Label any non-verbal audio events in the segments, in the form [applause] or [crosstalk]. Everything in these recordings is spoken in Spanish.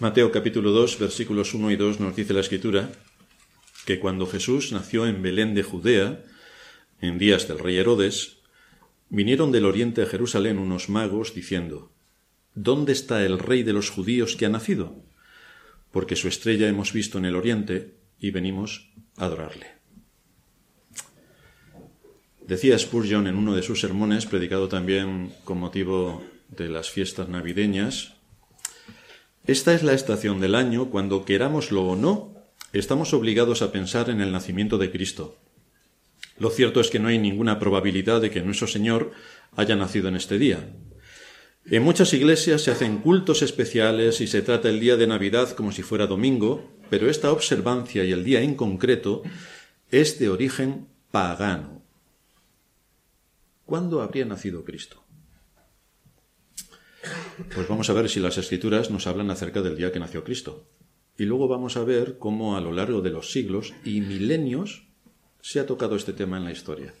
Mateo capítulo 2, versículos 1 y 2 nos dice la escritura que cuando Jesús nació en Belén de Judea, en días del rey Herodes, vinieron del oriente a Jerusalén unos magos diciendo, ¿Dónde está el rey de los judíos que ha nacido? Porque su estrella hemos visto en el oriente y venimos a adorarle. Decía Spurgeon en uno de sus sermones, predicado también con motivo de las fiestas navideñas, esta es la estación del año cuando, querámoslo o no, estamos obligados a pensar en el nacimiento de Cristo. Lo cierto es que no hay ninguna probabilidad de que nuestro Señor haya nacido en este día. En muchas iglesias se hacen cultos especiales y se trata el día de Navidad como si fuera domingo, pero esta observancia y el día en concreto es de origen pagano. ¿Cuándo habría nacido Cristo? Pues vamos a ver si las escrituras nos hablan acerca del día que nació Cristo. Y luego vamos a ver cómo a lo largo de los siglos y milenios se ha tocado este tema en la historia.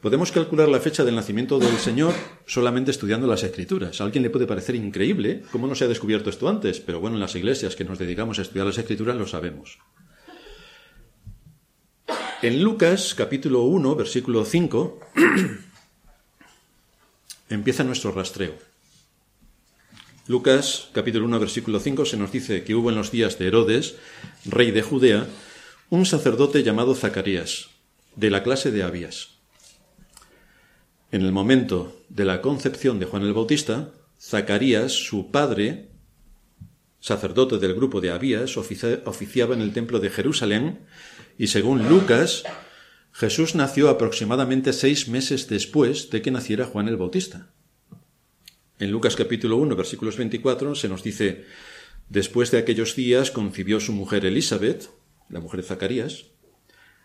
Podemos calcular la fecha del nacimiento del Señor solamente estudiando las escrituras. A alguien le puede parecer increíble cómo no se ha descubierto esto antes, pero bueno, en las iglesias que nos dedicamos a estudiar las escrituras lo sabemos. En Lucas capítulo 1, versículo 5, [clears throat] empieza nuestro rastreo. Lucas capítulo 1 versículo 5 se nos dice que hubo en los días de Herodes, rey de Judea, un sacerdote llamado Zacarías, de la clase de Abías. En el momento de la concepción de Juan el Bautista, Zacarías, su padre, sacerdote del grupo de Abías, oficiaba en el templo de Jerusalén y según Lucas, Jesús nació aproximadamente seis meses después de que naciera Juan el Bautista. En Lucas capítulo 1, versículos 24, se nos dice, después de aquellos días concibió su mujer Elizabeth, la mujer de Zacarías.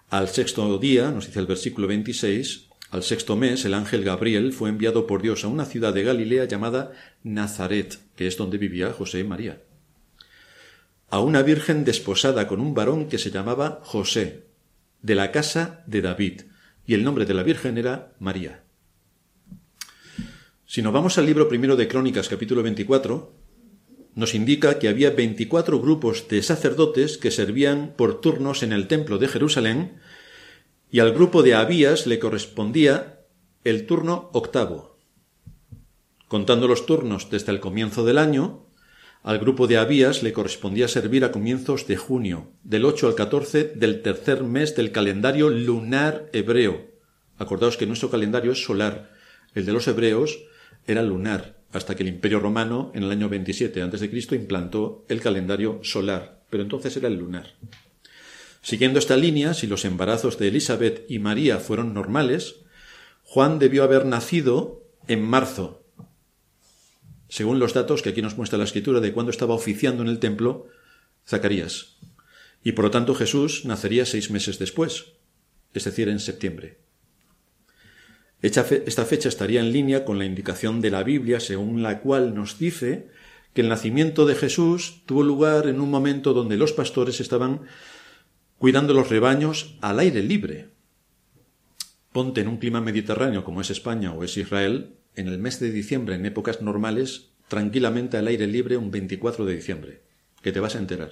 Al sexto día, nos dice el versículo 26, al sexto mes el ángel Gabriel fue enviado por Dios a una ciudad de Galilea llamada Nazaret, que es donde vivía José y María, a una virgen desposada con un varón que se llamaba José, de la casa de David, y el nombre de la Virgen era María. Si nos vamos al libro primero de Crónicas, capítulo 24, nos indica que había 24 grupos de sacerdotes que servían por turnos en el templo de Jerusalén, y al grupo de Abías le correspondía el turno octavo. Contando los turnos desde el comienzo del año, al grupo de Abías le correspondía servir a comienzos de junio, del 8 al 14 del tercer mes del calendario lunar hebreo. Acordaos que nuestro calendario es solar, el de los hebreos era lunar, hasta que el Imperio Romano en el año 27 a.C. implantó el calendario solar, pero entonces era el lunar. Siguiendo esta línea, si los embarazos de Elizabeth y María fueron normales, Juan debió haber nacido en marzo, según los datos que aquí nos muestra la escritura de cuando estaba oficiando en el templo Zacarías. Y por lo tanto Jesús nacería seis meses después, es decir, en septiembre. Esta fecha estaría en línea con la indicación de la Biblia, según la cual nos dice que el nacimiento de Jesús tuvo lugar en un momento donde los pastores estaban cuidando los rebaños al aire libre. Ponte en un clima mediterráneo como es España o es Israel, en el mes de diciembre, en épocas normales, tranquilamente al aire libre un 24 de diciembre, que te vas a enterar.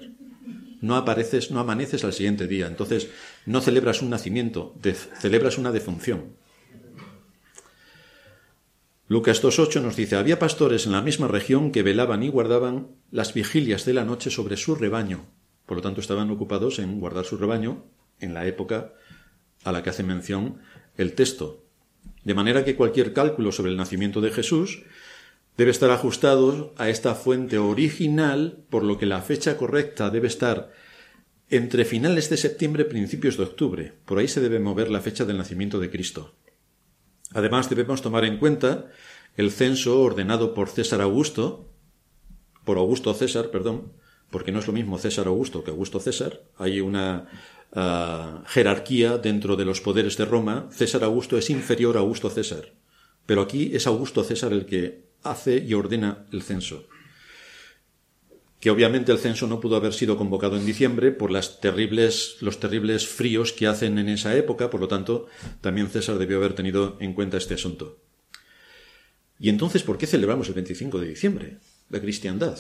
No apareces, no amaneces al siguiente día, entonces no celebras un nacimiento, celebras una defunción. Lucas 2.8 nos dice, había pastores en la misma región que velaban y guardaban las vigilias de la noche sobre su rebaño. Por lo tanto, estaban ocupados en guardar su rebaño en la época a la que hace mención el texto. De manera que cualquier cálculo sobre el nacimiento de Jesús debe estar ajustado a esta fuente original, por lo que la fecha correcta debe estar entre finales de septiembre y principios de octubre. Por ahí se debe mover la fecha del nacimiento de Cristo. Además, debemos tomar en cuenta el censo ordenado por César Augusto, por Augusto César, perdón, porque no es lo mismo César Augusto que Augusto César. Hay una jerarquía dentro de los poderes de Roma, César Augusto es inferior a Augusto César. Pero aquí es Augusto César el que hace y ordena el censo. Que obviamente el censo no pudo haber sido convocado en diciembre por las terribles, los terribles fríos que hacen en esa época, por lo tanto, también César debió haber tenido en cuenta este asunto. ¿Y entonces por qué celebramos el 25 de diciembre? La cristiandad.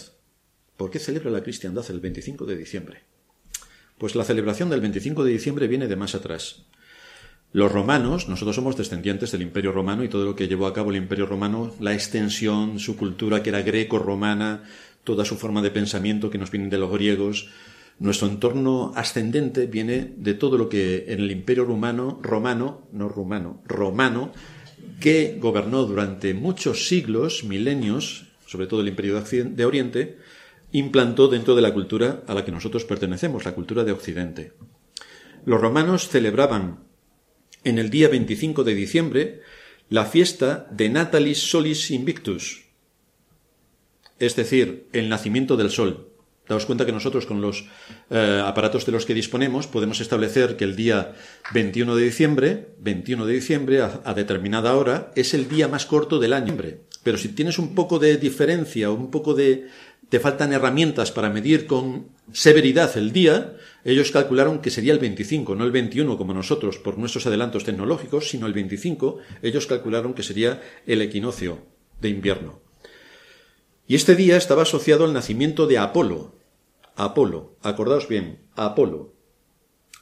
¿Por qué celebra la cristiandad el 25 de diciembre? Pues la celebración del 25 de diciembre viene de más atrás. Los romanos, nosotros somos descendientes del Imperio Romano y todo lo que llevó a cabo el Imperio Romano, la extensión, su cultura que era greco-romana, toda su forma de pensamiento que nos viene de los griegos, nuestro entorno ascendente viene de todo lo que en el Imperio Romano, romano, no rumano, romano, que gobernó durante muchos siglos, milenios, sobre todo el Imperio de Oriente, implantó dentro de la cultura a la que nosotros pertenecemos, la cultura de Occidente. Los romanos celebraban en el día 25 de diciembre la fiesta de Natalis Solis Invictus, es decir, el nacimiento del sol. Daos cuenta que nosotros con los eh, aparatos de los que disponemos podemos establecer que el día 21 de diciembre, 21 de diciembre a, determinada hora, es el día más corto del año. Pero si tienes un poco de diferencia un poco de, te faltan herramientas para medir con severidad el día, ellos calcularon que sería el 25, no el 21 como nosotros por nuestros adelantos tecnológicos, sino el 25, ellos calcularon que sería el equinoccio de invierno. Y este día estaba asociado al nacimiento de Apolo. Apolo, acordaos bien, Apolo.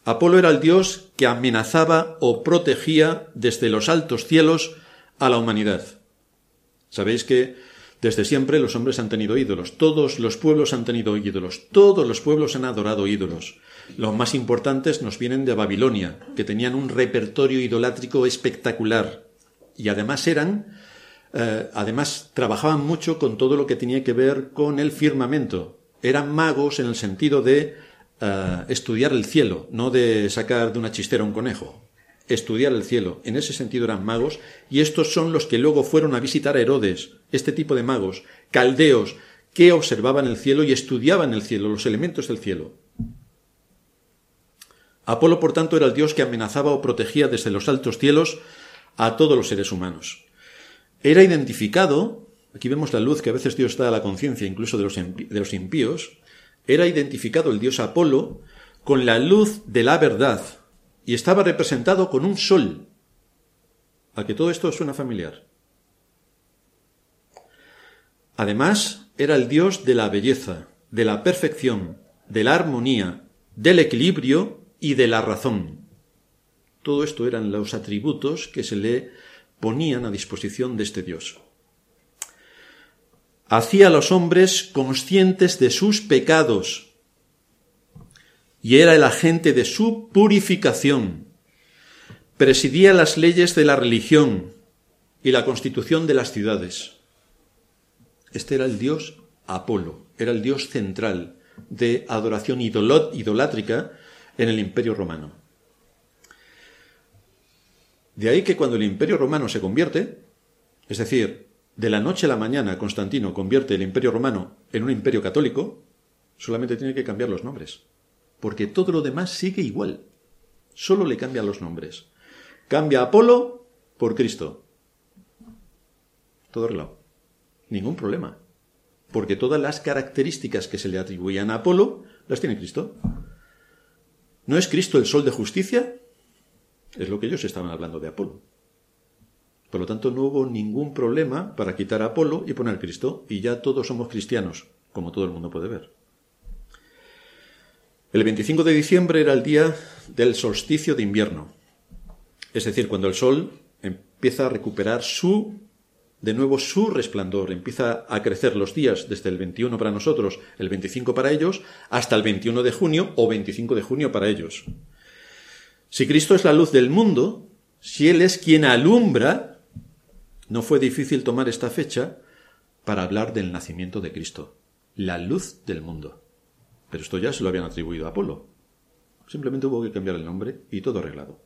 Apolo era el dios que amenazaba o protegía desde los altos cielos a la humanidad. Sabéis que desde siempre los hombres han tenido ídolos, todos los pueblos han tenido ídolos, todos los pueblos han adorado ídolos. Los más importantes nos vienen de Babilonia, que tenían un repertorio idolátrico espectacular y además eran, eh, además trabajaban mucho con todo lo que tenía que ver con el firmamento. Eran magos en el sentido de eh, estudiar el cielo, no de sacar de una chistera un conejo estudiar el cielo. En ese sentido eran magos, y estos son los que luego fueron a visitar a Herodes, este tipo de magos, caldeos, que observaban el cielo y estudiaban el cielo, los elementos del cielo. Apolo, por tanto, era el dios que amenazaba o protegía desde los altos cielos a todos los seres humanos. Era identificado, aquí vemos la luz que a veces Dios da a la conciencia incluso de los, de los impíos, era identificado el dios Apolo con la luz de la verdad, y estaba representado con un sol. A que todo esto suena familiar. Además, era el dios de la belleza, de la perfección, de la armonía, del equilibrio y de la razón. Todo esto eran los atributos que se le ponían a disposición de este dios. Hacía a los hombres conscientes de sus pecados y era el agente de su purificación. Presidía las leyes de la religión y la constitución de las ciudades. Este era el dios Apolo, era el dios central de adoración idolátrica en el imperio romano. De ahí que cuando el imperio romano se convierte, es decir, de la noche a la mañana Constantino convierte el imperio romano en un imperio católico, solamente tiene que cambiar los nombres porque todo lo demás sigue igual. Solo le cambian los nombres. Cambia Apolo por Cristo. Todo arreglado. Ningún problema. Porque todas las características que se le atribuían a Apolo las tiene Cristo. ¿No es Cristo el sol de justicia? Es lo que ellos estaban hablando de Apolo. Por lo tanto, no hubo ningún problema para quitar a Apolo y poner Cristo, y ya todos somos cristianos, como todo el mundo puede ver. El 25 de diciembre era el día del solsticio de invierno, es decir, cuando el sol empieza a recuperar su, de nuevo su resplandor, empieza a crecer los días desde el 21 para nosotros, el 25 para ellos, hasta el 21 de junio o 25 de junio para ellos. Si Cristo es la luz del mundo, si Él es quien alumbra, no fue difícil tomar esta fecha para hablar del nacimiento de Cristo, la luz del mundo. Pero esto ya se lo habían atribuido a Apolo. Simplemente hubo que cambiar el nombre y todo arreglado.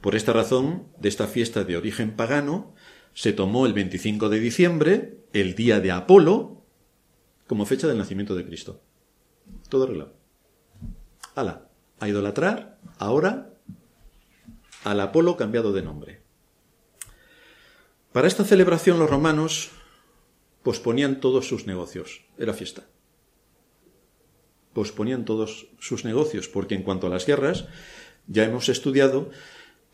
Por esta razón, de esta fiesta de origen pagano, se tomó el 25 de diciembre, el día de Apolo, como fecha del nacimiento de Cristo. Todo arreglado. Ala, a idolatrar, ahora al Apolo cambiado de nombre. Para esta celebración los romanos posponían todos sus negocios. Era fiesta posponían todos sus negocios, porque en cuanto a las guerras, ya hemos estudiado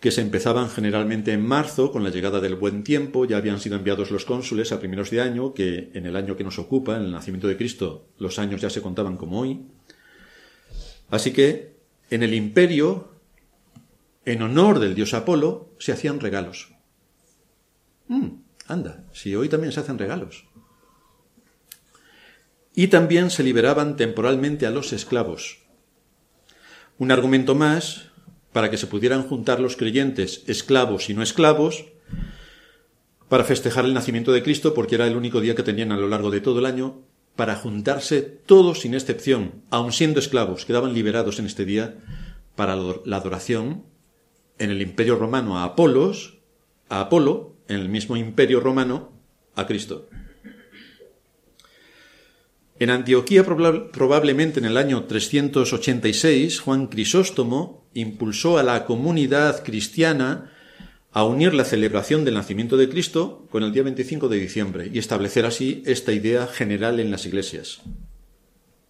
que se empezaban generalmente en marzo con la llegada del buen tiempo, ya habían sido enviados los cónsules a primeros de año, que en el año que nos ocupa, en el nacimiento de Cristo, los años ya se contaban como hoy. Así que en el imperio, en honor del dios Apolo, se hacían regalos. Mm, anda, si hoy también se hacen regalos. Y también se liberaban temporalmente a los esclavos. Un argumento más para que se pudieran juntar los creyentes, esclavos y no esclavos, para festejar el nacimiento de Cristo, porque era el único día que tenían a lo largo de todo el año, para juntarse todos sin excepción, aun siendo esclavos, quedaban liberados en este día para la adoración en el imperio romano a Apolos, a Apolo, en el mismo imperio romano a Cristo. En Antioquía, probablemente en el año 386, Juan Crisóstomo impulsó a la comunidad cristiana a unir la celebración del nacimiento de Cristo con el día 25 de diciembre y establecer así esta idea general en las iglesias.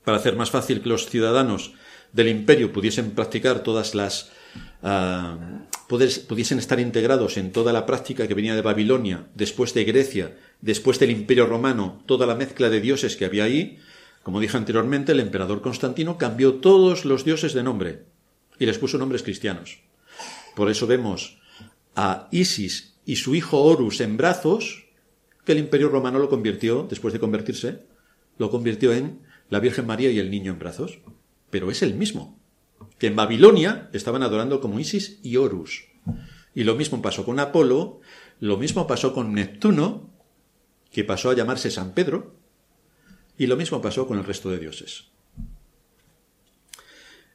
Para hacer más fácil que los ciudadanos del imperio pudiesen practicar todas las uh, pudiesen estar integrados en toda la práctica que venía de Babilonia, después de Grecia, después del imperio romano, toda la mezcla de dioses que había ahí, como dije anteriormente, el emperador Constantino cambió todos los dioses de nombre y les puso nombres cristianos. Por eso vemos a Isis y su hijo Horus en brazos, que el imperio romano lo convirtió, después de convertirse, lo convirtió en la Virgen María y el niño en brazos. Pero es el mismo, que en Babilonia estaban adorando como Isis y Horus. Y lo mismo pasó con Apolo, lo mismo pasó con Neptuno, que pasó a llamarse San Pedro, y lo mismo pasó con el resto de dioses.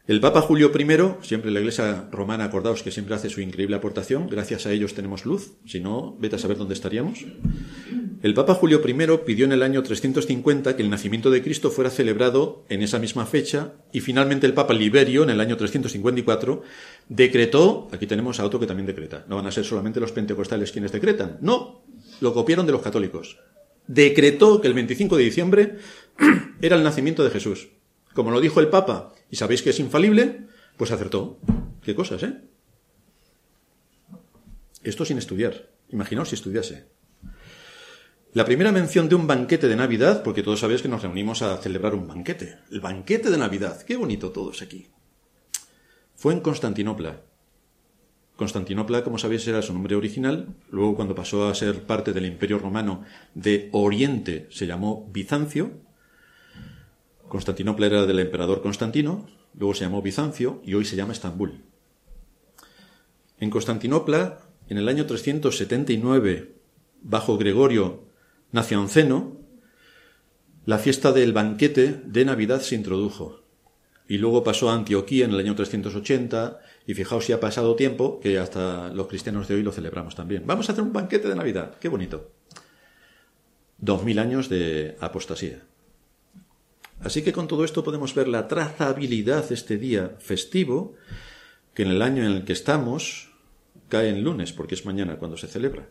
El Papa Julio I, siempre la Iglesia romana, acordaos que siempre hace su increíble aportación, gracias a ellos tenemos luz, si no, vete a saber dónde estaríamos. El Papa Julio I pidió en el año 350 que el nacimiento de Cristo fuera celebrado en esa misma fecha y finalmente el Papa Liberio, en el año 354, decretó, aquí tenemos a otro que también decreta, no van a ser solamente los pentecostales quienes decretan, no, lo copiaron de los católicos. Decretó que el 25 de diciembre [clears throat] era el nacimiento de Jesús. Como lo dijo el Papa, y sabéis que es infalible, pues acertó. Qué cosas, ¿eh? Esto sin estudiar. Imaginaos si estudiase. La primera mención de un banquete de Navidad, porque todos sabéis que nos reunimos a celebrar un banquete. El banquete de Navidad. Qué bonito todos aquí. Fue en Constantinopla. Constantinopla, como sabéis, era su nombre original. Luego, cuando pasó a ser parte del Imperio Romano de Oriente, se llamó Bizancio. Constantinopla era del emperador Constantino, luego se llamó Bizancio y hoy se llama Estambul. En Constantinopla, en el año 379, bajo Gregorio Nacionceno, la fiesta del banquete de Navidad se introdujo. Y luego pasó a Antioquía en el año 380, y fijaos si ha pasado tiempo, que hasta los cristianos de hoy lo celebramos también. Vamos a hacer un banquete de Navidad, qué bonito. Dos mil años de apostasía. Así que con todo esto podemos ver la trazabilidad de este día festivo, que en el año en el que estamos cae en lunes, porque es mañana cuando se celebra.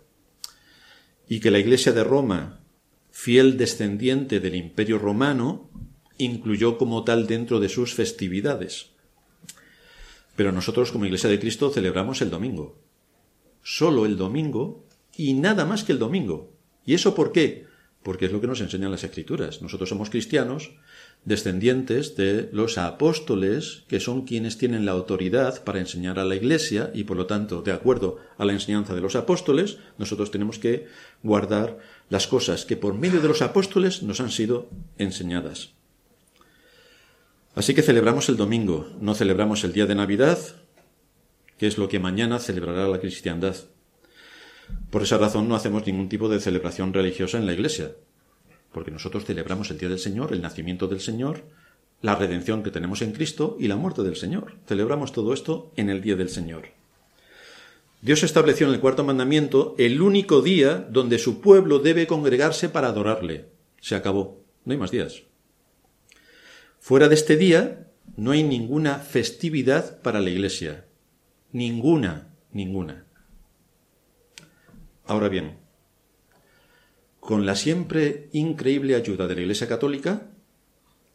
Y que la Iglesia de Roma, fiel descendiente del Imperio Romano, incluyó como tal dentro de sus festividades. Pero nosotros como Iglesia de Cristo celebramos el domingo. Solo el domingo y nada más que el domingo. ¿Y eso por qué? Porque es lo que nos enseñan las Escrituras. Nosotros somos cristianos descendientes de los apóstoles, que son quienes tienen la autoridad para enseñar a la Iglesia, y por lo tanto, de acuerdo a la enseñanza de los apóstoles, nosotros tenemos que guardar las cosas que por medio de los apóstoles nos han sido enseñadas. Así que celebramos el domingo, no celebramos el día de Navidad, que es lo que mañana celebrará la cristiandad. Por esa razón no hacemos ningún tipo de celebración religiosa en la Iglesia porque nosotros celebramos el Día del Señor, el nacimiento del Señor, la redención que tenemos en Cristo y la muerte del Señor. Celebramos todo esto en el Día del Señor. Dios estableció en el cuarto mandamiento el único día donde su pueblo debe congregarse para adorarle. Se acabó. No hay más días. Fuera de este día no hay ninguna festividad para la Iglesia. Ninguna, ninguna. Ahora bien, con la siempre increíble ayuda de la Iglesia Católica,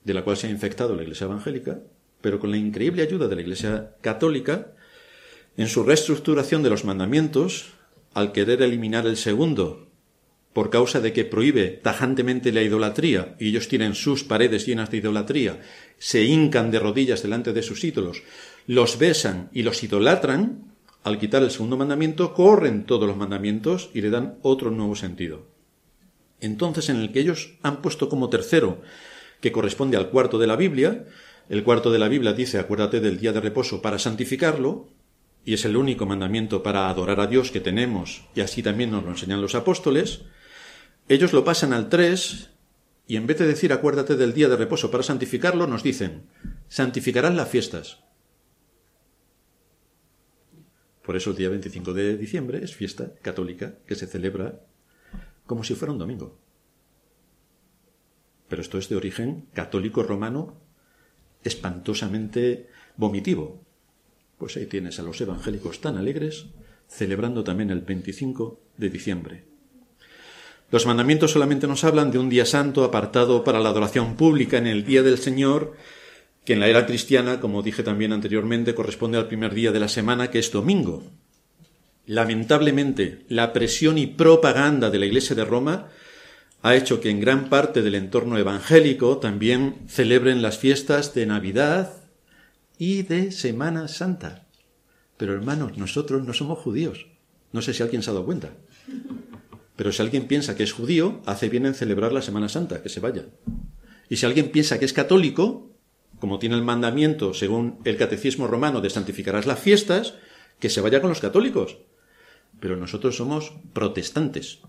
de la cual se ha infectado la Iglesia Evangélica, pero con la increíble ayuda de la Iglesia Católica, En su reestructuración de los mandamientos, al querer eliminar el segundo, por causa de que prohíbe tajantemente la idolatría, y ellos tienen sus paredes llenas de idolatría, se hincan de rodillas delante de sus ídolos, los besan y los idolatran, al quitar el segundo mandamiento, corren todos los mandamientos y le dan otro nuevo sentido. Entonces, en el que ellos han puesto como tercero, que corresponde al cuarto de la Biblia, el cuarto de la Biblia dice, acuérdate del día de reposo para santificarlo, y es el único mandamiento para adorar a Dios que tenemos, y así también nos lo enseñan los apóstoles, ellos lo pasan al 3 y en vez de decir acuérdate del día de reposo para santificarlo, nos dicen santificarán las fiestas. Por eso el día 25 de diciembre es fiesta católica que se celebra como si fuera un domingo. Pero esto es de origen católico romano espantosamente vomitivo. Pues ahí tienes a los evangélicos tan alegres celebrando también el 25 de diciembre. Los mandamientos solamente nos hablan de un día santo apartado para la adoración pública en el día del Señor, que en la era cristiana, como dije también anteriormente, corresponde al primer día de la semana, que es domingo. Lamentablemente, la presión y propaganda de la Iglesia de Roma ha hecho que en gran parte del entorno evangélico también celebren las fiestas de Navidad y de Semana Santa. Pero hermanos, nosotros no somos judíos. No sé si alguien se ha dado cuenta. Pero si alguien piensa que es judío, hace bien en celebrar la Semana Santa, que se vaya. Y si alguien piensa que es católico, como tiene el mandamiento, según el catecismo romano, de santificarás las fiestas, que se vaya con los católicos. Pero nosotros somos protestantes.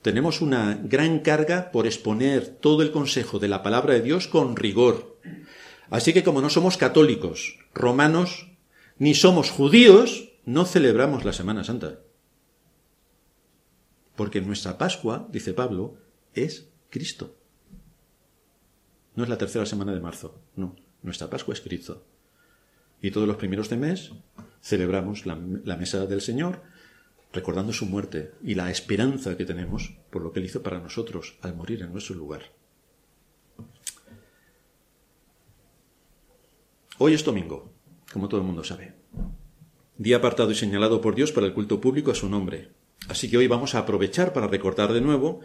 Tenemos una gran carga por exponer todo el consejo de la palabra de Dios con rigor. Así que como no somos católicos, romanos, ni somos judíos, no celebramos la Semana Santa. Porque nuestra Pascua, dice Pablo, es Cristo. No es la tercera semana de marzo, no. Nuestra Pascua es Cristo. Y todos los primeros de mes celebramos la, mesa del Señor, recordando su muerte y la esperanza que tenemos por lo que Él hizo para nosotros al morir en nuestro lugar. Hoy es domingo, como todo el mundo sabe. Día apartado y señalado por Dios para el culto público a su nombre. Así que hoy vamos a aprovechar para recordar de nuevo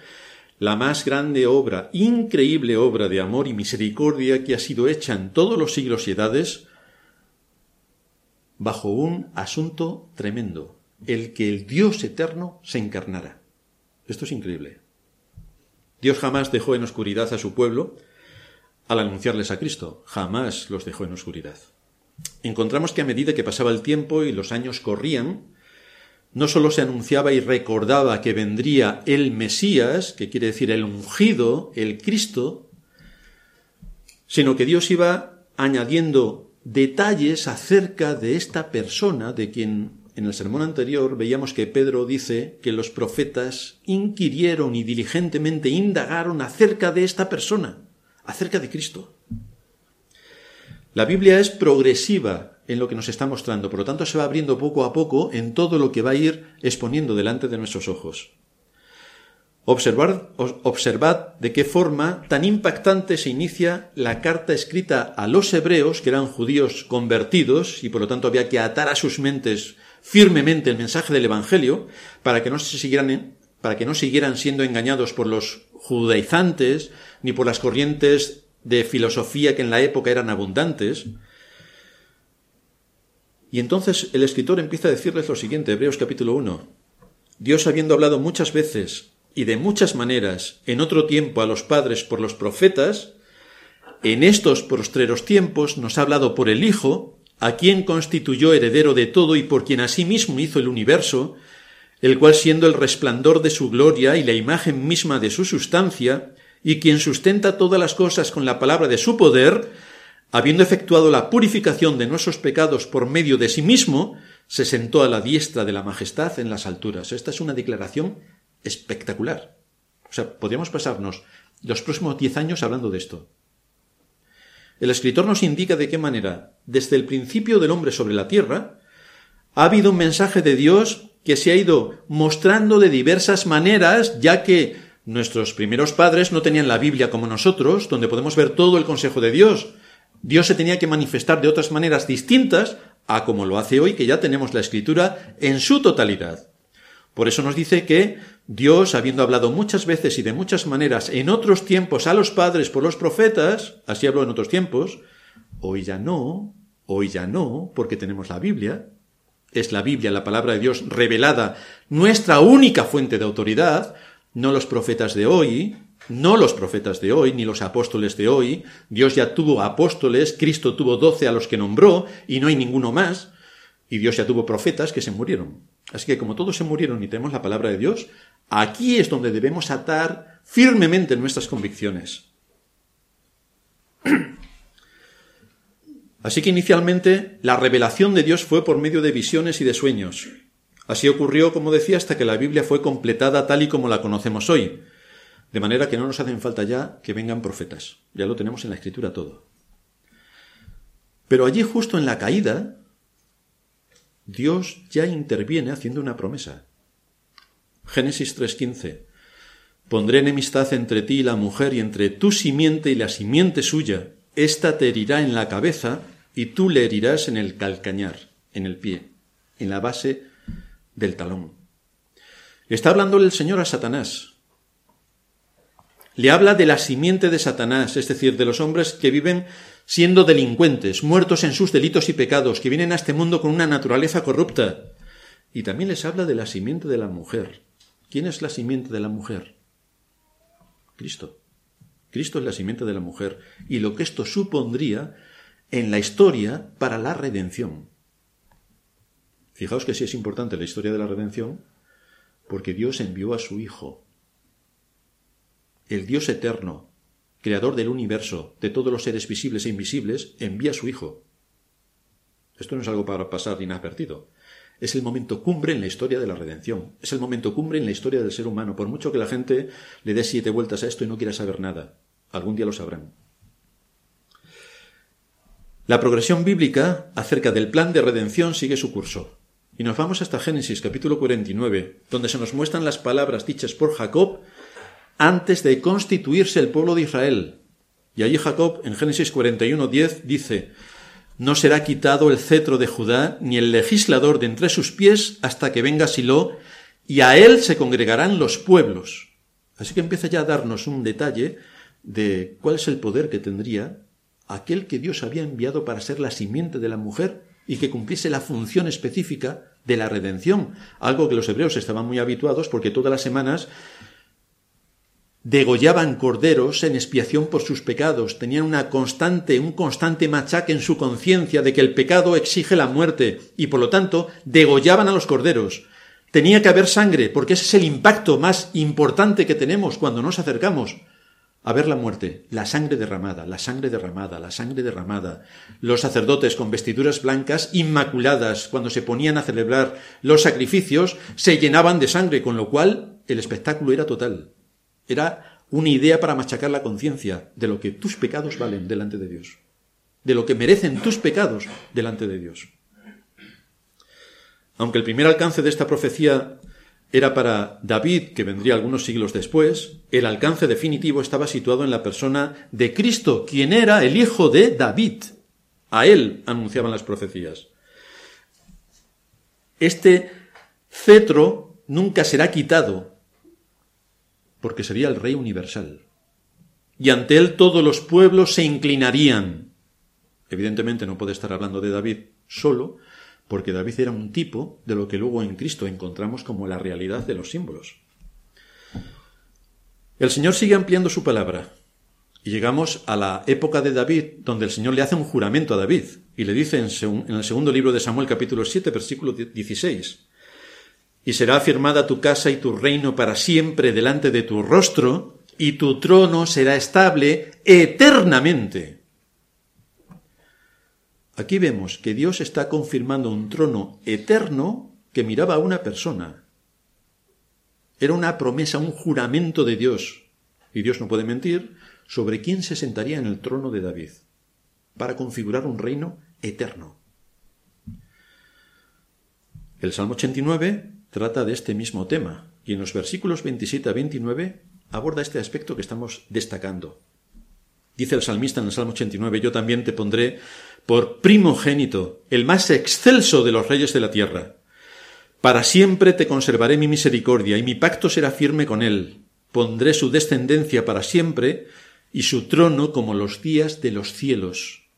la más grande obra, increíble obra de amor y misericordia que ha sido hecha en todos los siglos y edades bajo un asunto tremendo, el que el Dios eterno se encarnara. Esto es increíble. Dios jamás dejó en oscuridad a su pueblo al anunciarles a Cristo, jamás los dejó en oscuridad. Encontramos que a medida que pasaba el tiempo y los años corrían, no sólo se anunciaba y recordaba que vendría el Mesías, que quiere decir el ungido, el Cristo, sino que Dios iba añadiendo detalles acerca de esta persona, de quien en el sermón anterior veíamos que Pedro dice que los profetas inquirieron y diligentemente indagaron acerca de esta persona, acerca de Cristo. La Biblia es progresiva en lo que nos está mostrando. Por lo tanto, se va abriendo poco a poco en todo lo que va a ir exponiendo delante de nuestros ojos. Observad, observad de qué forma tan impactante se inicia la carta escrita a los hebreos, que eran judíos convertidos, y por lo tanto había que atar a sus mentes firmemente el mensaje del Evangelio, para que no se siguieran, para que no siguieran siendo engañados por los judaizantes, ni por las corrientes de filosofía que en la época eran abundantes, y entonces el escritor empieza a decirles lo siguiente, Hebreos capítulo 1. Dios habiendo hablado muchas veces y de muchas maneras en otro tiempo a los padres por los profetas, en estos postreros tiempos nos ha hablado por el Hijo, a quien constituyó heredero de todo y por quien asimismo hizo el universo, el cual siendo el resplandor de su gloria y la imagen misma de su sustancia, y quien sustenta todas las cosas con la palabra de su poder, habiendo efectuado la purificación de nuestros pecados por medio de sí mismo, se sentó a la diestra de la majestad en las alturas. Esta es una declaración espectacular. O sea, podríamos pasarnos los próximos diez años hablando de esto. El escritor nos indica de qué manera, desde el principio del hombre sobre la tierra, ha habido un mensaje de Dios que se ha ido mostrando de diversas maneras, ya que nuestros primeros padres no tenían la Biblia como nosotros, donde podemos ver todo el consejo de Dios, Dios se tenía que manifestar de otras maneras distintas a como lo hace hoy, que ya tenemos la escritura en su totalidad. Por eso nos dice que Dios, habiendo hablado muchas veces y de muchas maneras en otros tiempos a los padres por los profetas, así habló en otros tiempos, hoy ya no, hoy ya no, porque tenemos la Biblia, es la Biblia, la palabra de Dios revelada, nuestra única fuente de autoridad, no los profetas de hoy, no los profetas de hoy, ni los apóstoles de hoy. Dios ya tuvo apóstoles, Cristo tuvo doce a los que nombró, y no hay ninguno más. Y Dios ya tuvo profetas que se murieron. Así que como todos se murieron y tenemos la palabra de Dios, aquí es donde debemos atar firmemente nuestras convicciones. [clears throat] Así que inicialmente la revelación de Dios fue por medio de visiones y de sueños. Así ocurrió, como decía, hasta que la Biblia fue completada tal y como la conocemos hoy. De manera que no nos hacen falta ya que vengan profetas. Ya lo tenemos en la escritura todo. Pero allí justo en la caída, Dios ya interviene haciendo una promesa. Génesis 3:15. Pondré enemistad entre ti y la mujer y entre tu simiente y la simiente suya. Esta te herirá en la cabeza y tú le herirás en el calcañar, en el pie, en la base del talón. Está hablando el Señor a Satanás. Le habla de la simiente de Satanás, es decir, de los hombres que viven siendo delincuentes, muertos en sus delitos y pecados, que vienen a este mundo con una naturaleza corrupta. Y también les habla de la simiente de la mujer. ¿Quién es la simiente de la mujer? Cristo. Cristo es la simiente de la mujer y lo que esto supondría en la historia para la redención. Fijaos que sí es importante la historia de la redención porque Dios envió a su Hijo, el Dios eterno, creador del universo, de todos los seres visibles e invisibles, envía a su Hijo. Esto no es algo para pasar inadvertido. Es el momento cumbre en la historia de la redención. Es el momento cumbre en la historia del ser humano, por mucho que la gente le dé siete vueltas a esto y no quiera saber nada. Algún día lo sabrán. La progresión bíblica acerca del plan de redención sigue su curso. Y nos vamos hasta Génesis capítulo 49, donde se nos muestran las palabras dichas por Jacob antes de constituirse el pueblo de Israel. Y allí Jacob, en Génesis 41.10, dice, No será quitado el cetro de Judá, ni el legislador de entre sus pies, hasta que venga Silo, y a él se congregarán los pueblos. Así que empieza ya a darnos un detalle de cuál es el poder que tendría aquel que Dios había enviado para ser la simiente de la mujer y que cumpliese la función específica de la redención, algo que los hebreos estaban muy habituados porque todas las semanas degollaban corderos en expiación por sus pecados, tenían una constante, un constante machaque en su conciencia de que el pecado exige la muerte y por lo tanto degollaban a los corderos. Tenía que haber sangre, porque ese es el impacto más importante que tenemos cuando nos acercamos a ver la muerte, la sangre derramada, la sangre derramada, la sangre derramada. Los sacerdotes con vestiduras blancas, inmaculadas, cuando se ponían a celebrar los sacrificios, se llenaban de sangre, con lo cual el espectáculo era total. Era una idea para machacar la conciencia de lo que tus pecados valen delante de Dios, de lo que merecen tus pecados delante de Dios. Aunque el primer alcance de esta profecía era para David, que vendría algunos siglos después, el alcance definitivo estaba situado en la persona de Cristo, quien era el hijo de David. A él anunciaban las profecías. Este cetro nunca será quitado, porque sería el Rey universal. Y ante él todos los pueblos se inclinarían. Evidentemente no puede estar hablando de David solo, porque David era un tipo de lo que luego en Cristo encontramos como la realidad de los símbolos. El Señor sigue ampliando su palabra y llegamos a la época de David, donde el Señor le hace un juramento a David y le dice en, el segundo libro de Samuel capítulo 7 versículo 16, y será afirmada tu casa y tu reino para siempre delante de tu rostro, y tu trono será estable eternamente. Aquí vemos que Dios está confirmando un trono eterno que miraba a una persona. Era una promesa, un juramento de Dios. Y Dios no puede mentir sobre quién se sentaría en el trono de David para configurar un reino eterno. El Salmo 89 trata de este mismo tema y en los versículos 27 a 29 aborda este aspecto que estamos destacando. Dice el salmista en el Salmo 89, yo también te pondré por primogénito, el más excelso de los reyes de la tierra. Para siempre te conservaré mi misericordia, y mi pacto será firme con él. Pondré su descendencia para siempre, y su trono como los días de los cielos.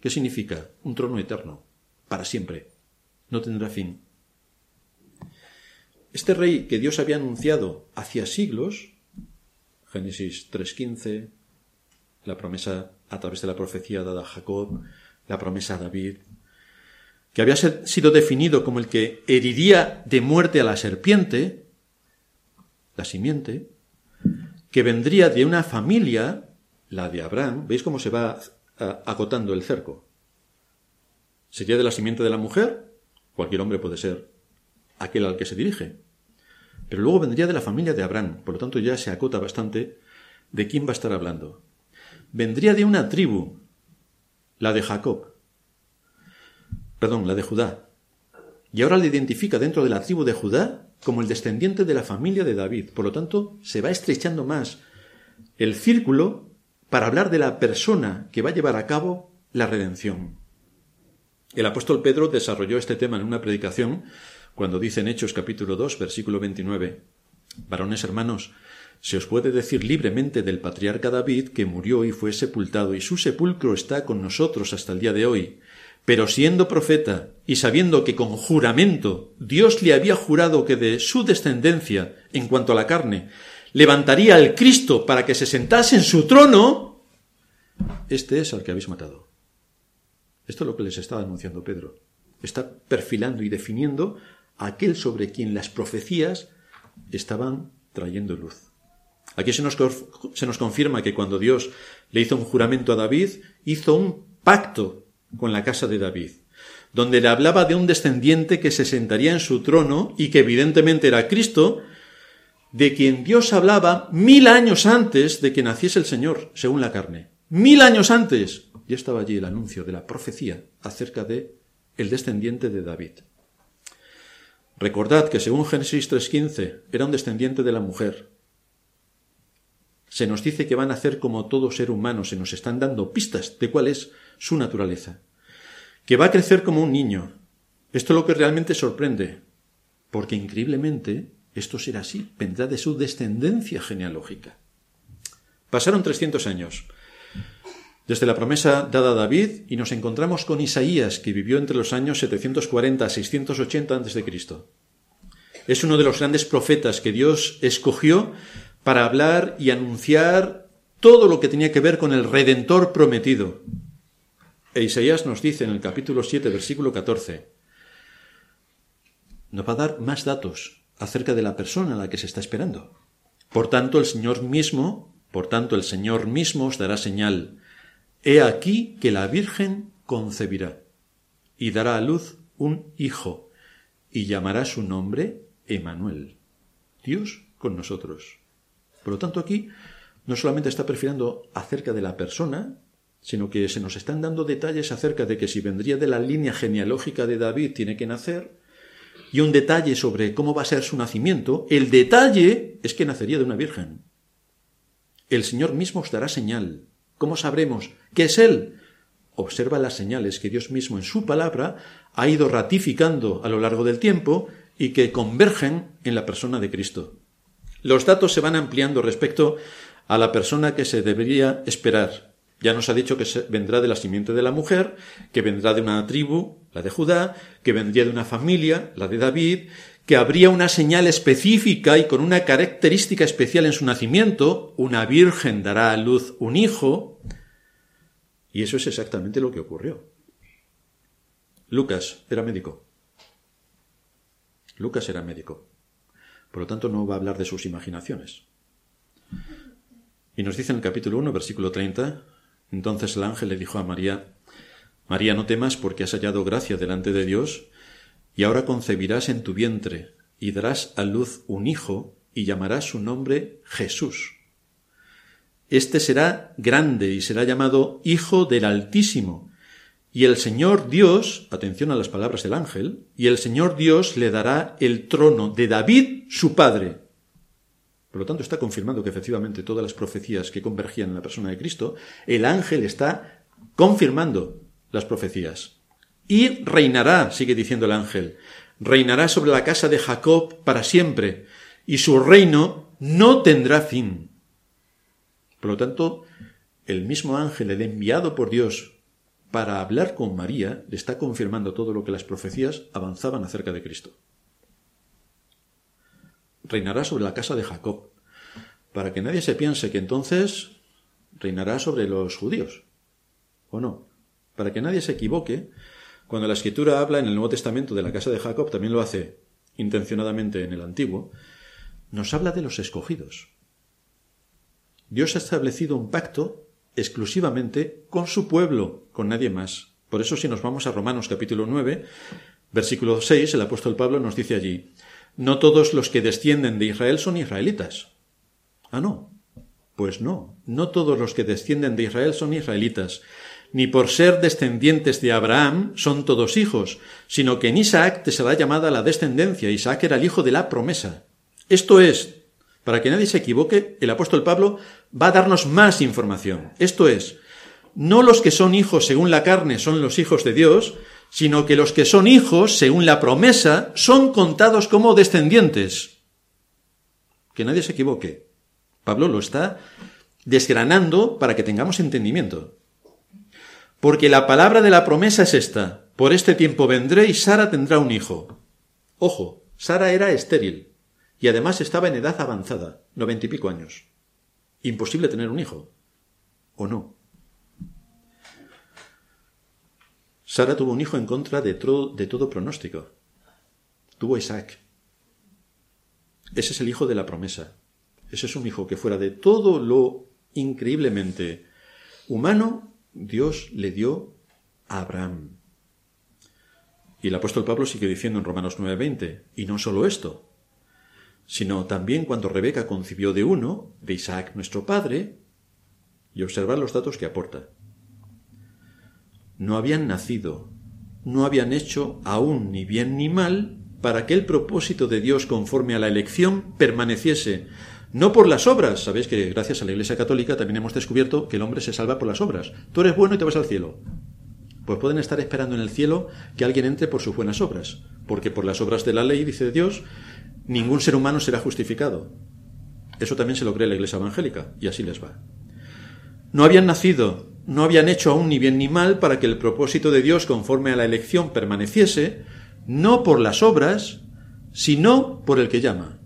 ¿Qué significa? Un trono eterno, para siempre. No tendrá fin. Este rey que Dios había anunciado hacía siglos, Génesis 3.15, la promesa a través de la profecía dada a Jacob, la promesa a David, que había sido definido como el que heriría de muerte a la serpiente, la simiente, que vendría de una familia, la de Abraham, ¿veis cómo se va agotando el cerco? Sería de la simiente de la mujer, cualquier hombre puede ser aquel al que se dirige. Pero luego vendría de la familia de Abraham, por lo tanto ya se acota bastante de quién va a estar hablando. Vendría de una tribu, la de Jacob, perdón, la de Judá. Y ahora le identifica dentro de la tribu de Judá como el descendiente de la familia de David. Por lo tanto, se va estrechando más el círculo para hablar de la persona que va a llevar a cabo la redención. El apóstol Pedro desarrolló este tema en una predicación cuando dice en Hechos capítulo 2, versículo 29, Varones hermanos, se os puede decir libremente del patriarca David que murió y fue sepultado, y su sepulcro está con nosotros hasta el día de hoy. Pero siendo profeta y sabiendo que con juramento Dios le había jurado que de su descendencia, en cuanto a la carne, levantaría al Cristo para que se sentase en su trono, este es al que habéis matado. Esto es lo que les estaba anunciando Pedro. Está perfilando y definiendo aquel sobre quien las profecías estaban trayendo luz. Aquí se nos, confirma que cuando Dios le hizo un juramento a David, hizo un pacto con la casa de David, donde le hablaba de un descendiente que se sentaría en su trono y que evidentemente era Cristo, de quien Dios hablaba mil años antes de que naciese el Señor, según la carne. Mil años antes. Ya estaba allí el anuncio de la profecía acerca de el descendiente de David. Recordad que según Génesis 3.15 era un descendiente de la mujer. Se nos dice que van a hacer como todo ser humano, se nos están dando pistas de cuál es su naturaleza. Que va a crecer como un niño. Esto es lo que realmente sorprende, porque increíblemente esto será así, vendrá de su descendencia genealógica. Pasaron 300 años desde la promesa dada a David y nos encontramos con Isaías, que vivió entre los años 740 a 680 a.C. Es uno de los grandes profetas que Dios escogió para hablar y anunciar todo lo que tenía que ver con el Redentor prometido. E Isaías nos dice en el capítulo 7, versículo 14, nos va a dar más datos acerca de la persona a la que se está esperando. Por tanto, el Señor mismo, por tanto, el Señor mismo os dará señal He aquí que la Virgen concebirá y dará a luz un hijo y llamará su nombre Emanuel, Dios con nosotros. Por lo tanto, aquí no solamente está perfilando acerca de la persona, sino que se nos están dando detalles acerca de que si vendría de la línea genealógica de David tiene que nacer, y un detalle sobre cómo va a ser su nacimiento, el detalle es que nacería de una virgen. El Señor mismo os dará señal. ¿Cómo sabremos que es Él? Observa las señales que Dios mismo en su palabra ha ido ratificando a lo largo del tiempo y que convergen en la persona de Cristo. Los datos se van ampliando respecto a la persona que se debería esperar. Ya nos ha dicho que vendrá de la simiente de la mujer, que vendrá de una tribu, la de Judá, que vendría de una familia, la de David, que habría una señal específica y con una característica especial en su nacimiento, una virgen dará a luz un hijo, y eso es exactamente lo que ocurrió. Lucas era médico. Lucas era médico. Por lo tanto, no va a hablar de sus imaginaciones. Y nos dice en el capítulo 1, versículo 30, entonces el ángel le dijo a María, María, no temas porque has hallado gracia delante de Dios, y ahora concebirás en tu vientre y darás a luz un hijo y llamarás su nombre Jesús. Este será grande y será llamado Hijo del Altísimo. Y el Señor Dios, atención a las palabras del ángel, y el Señor Dios le dará el trono de David, su padre. Por lo tanto, está confirmando que efectivamente todas las profecías que convergían en la persona de Cristo, el ángel está confirmando las profecías. Y reinará, sigue diciendo el ángel, reinará sobre la casa de Jacob para siempre, y su reino no tendrá fin. Por lo tanto, el mismo ángel, el enviado por Dios para hablar con María, le está confirmando todo lo que las profecías avanzaban acerca de Cristo. Reinará sobre la casa de Jacob, para que nadie se piense que entonces reinará sobre los judíos, ¿o no? Para que nadie se equivoque, cuando la escritura habla en el Nuevo Testamento de la casa de Jacob, también lo hace intencionadamente en el Antiguo, nos habla de los escogidos. Dios ha establecido un pacto exclusivamente con su pueblo, con nadie más. Por eso si nos vamos a Romanos capítulo 9, versículo 6, el apóstol Pablo nos dice allí, no todos los que descienden de Israel son israelitas. Ah, no. Pues no, no todos los que descienden de Israel son israelitas, ni por ser descendientes de Abraham son todos hijos, sino que en Isaac te será llamada la descendencia. Isaac era el hijo de la promesa. Esto es, para que nadie se equivoque, el apóstol Pablo va a darnos más información. Esto es, no los que son hijos según la carne son los hijos de Dios, sino que los que son hijos según la promesa son contados como descendientes. Que nadie se equivoque. Pablo lo está desgranando para que tengamos entendimiento. Porque la palabra de la promesa es esta. Por este tiempo vendré y Sara tendrá un hijo. Ojo, Sara era estéril y además estaba en edad avanzada, noventa y pico años. Imposible tener un hijo. ¿O no? Sara tuvo un hijo en contra de de todo pronóstico. Tuvo Isaac. Ese es el hijo de la promesa. Ese es un hijo que fuera de todo lo increíblemente humano, Dios le dio a Abraham. Y el apóstol Pablo sigue diciendo en Romanos 9:20, y no solo esto, sino también cuando Rebeca concibió de uno, de Isaac nuestro padre, y observar los datos que aporta. No habían nacido, no habían hecho aún ni bien ni mal para que el propósito de Dios conforme a la elección permaneciese, no por las obras. Sabéis que gracias a la Iglesia Católica también hemos descubierto que el hombre se salva por las obras. Tú eres bueno y te vas al cielo. Pues pueden estar esperando en el cielo que alguien entre por sus buenas obras, porque por las obras de la ley, dice Dios, ningún ser humano será justificado. Eso también se lo cree la Iglesia Evangélica, y así les va. No habían nacido, no habían hecho aún ni bien ni mal para que el propósito de Dios conforme a la elección permaneciese, no por las obras, sino por el que llama.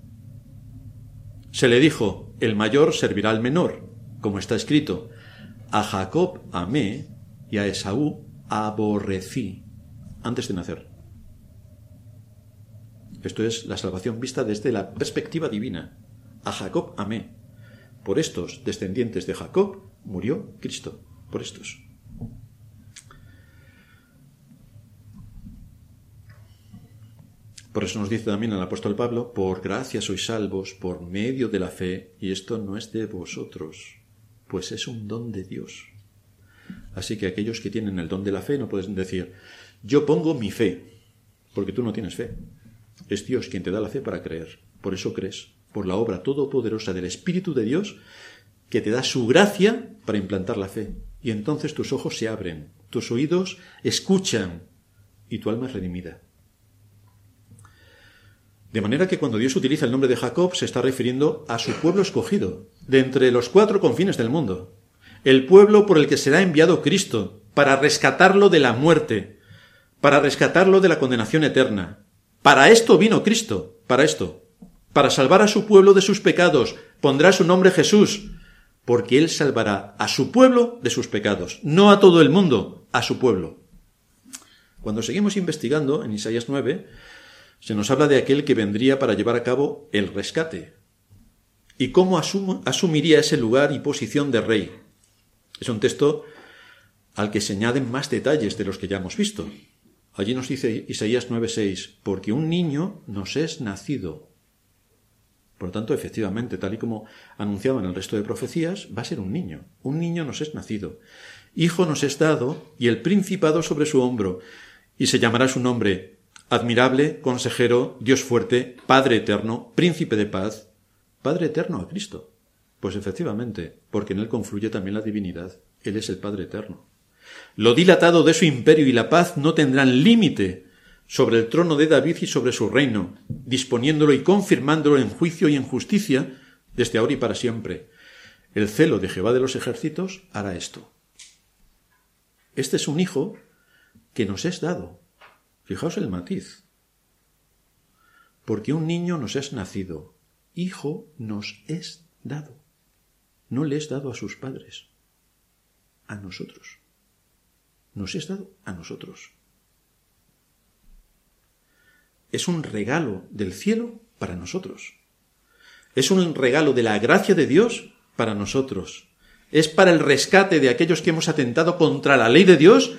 Se le dijo, el mayor servirá al menor, como está escrito, a Jacob amé y a Esaú aborrecí antes de nacer. Esto es la salvación vista desde la perspectiva divina. A Jacob amé. Por estos descendientes de Jacob murió Cristo. Por estos. Por eso nos dice también el apóstol Pablo, por gracia sois salvos por medio de la fe, y esto no es de vosotros, pues es un don de Dios. Así que aquellos que tienen el don de la fe no pueden decir, yo pongo mi fe, porque tú no tienes fe. Es Dios quien te da la fe para creer. Por eso crees, por la obra todopoderosa del Espíritu de Dios, que te da su gracia para implantar la fe. Y entonces tus ojos se abren, tus oídos escuchan, y tu alma es redimida. De manera que cuando Dios utiliza el nombre de Jacob se está refiriendo a su pueblo escogido, de entre los cuatro confines del mundo, el pueblo por el que será enviado Cristo, para rescatarlo de la muerte, para rescatarlo de la condenación eterna. Para esto vino Cristo, para esto, para salvar a su pueblo de sus pecados, pondrá su nombre Jesús, porque Él salvará a su pueblo de sus pecados, no a todo el mundo, a su pueblo. Cuando seguimos investigando en Isaías 9, se nos habla de aquel que vendría para llevar a cabo el rescate. ¿Y cómo asumiría ese lugar y posición de rey? Es un texto al que se añaden más detalles de los que ya hemos visto. Allí nos dice Isaías 9:6, porque un niño nos es nacido. Por lo tanto, efectivamente, tal y como anunciaban el resto de profecías, va a ser un niño. Un niño nos es nacido. Hijo nos es dado y el principado sobre su hombro, y se llamará su nombre admirable, consejero, Dios fuerte, Padre eterno, príncipe de paz, Padre eterno a Cristo. Pues efectivamente, porque en Él confluye también la divinidad. Él es el Padre eterno. Lo dilatado de su imperio y la paz no tendrán límite sobre el trono de David y sobre su reino, disponiéndolo y confirmándolo en juicio y en justicia desde ahora y para siempre. El celo de Jehová de los ejércitos hará esto. Este es un hijo que nos es dado. Fijaos el matiz. Porque un niño nos es nacido, hijo nos es dado. No le es dado a sus padres, a nosotros. Nos es dado a nosotros. Es un regalo del cielo para nosotros. Es un regalo de la gracia de Dios para nosotros. Es para el rescate de aquellos que hemos atentado contra la ley de Dios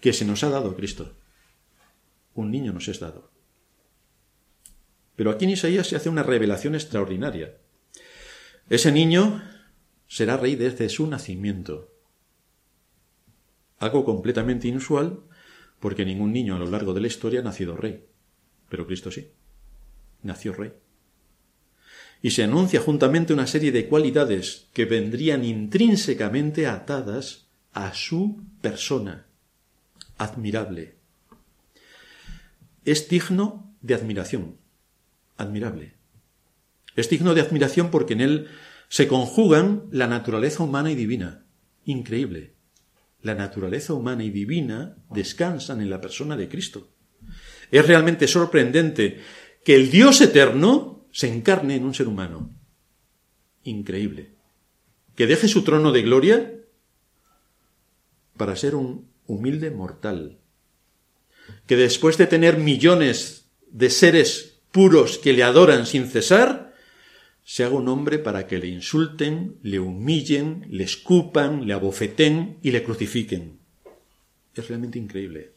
que se nos ha dado Cristo. Un niño nos es dado. Pero aquí en Isaías se hace una revelación extraordinaria. Ese niño será rey desde su nacimiento. Algo completamente inusual, porque ningún niño a lo largo de la historia ha nacido rey. Pero Cristo sí. Nació rey. Y se anuncia juntamente una serie de cualidades que vendrían intrínsecamente atadas a su persona. Admirable. Es digno de admiración. Admirable. Es digno de admiración porque en él se conjugan la naturaleza humana y divina. Increíble. La naturaleza humana y divina descansan en la persona de Cristo. Es realmente sorprendente que el Dios eterno se encarne en un ser humano. Increíble. Que deje su trono de gloria para ser un humilde mortal. Que después de tener millones de seres puros que le adoran sin cesar, se haga un hombre para que le insulten, le humillen, le escupan, le abofeten y le crucifiquen. Es realmente increíble.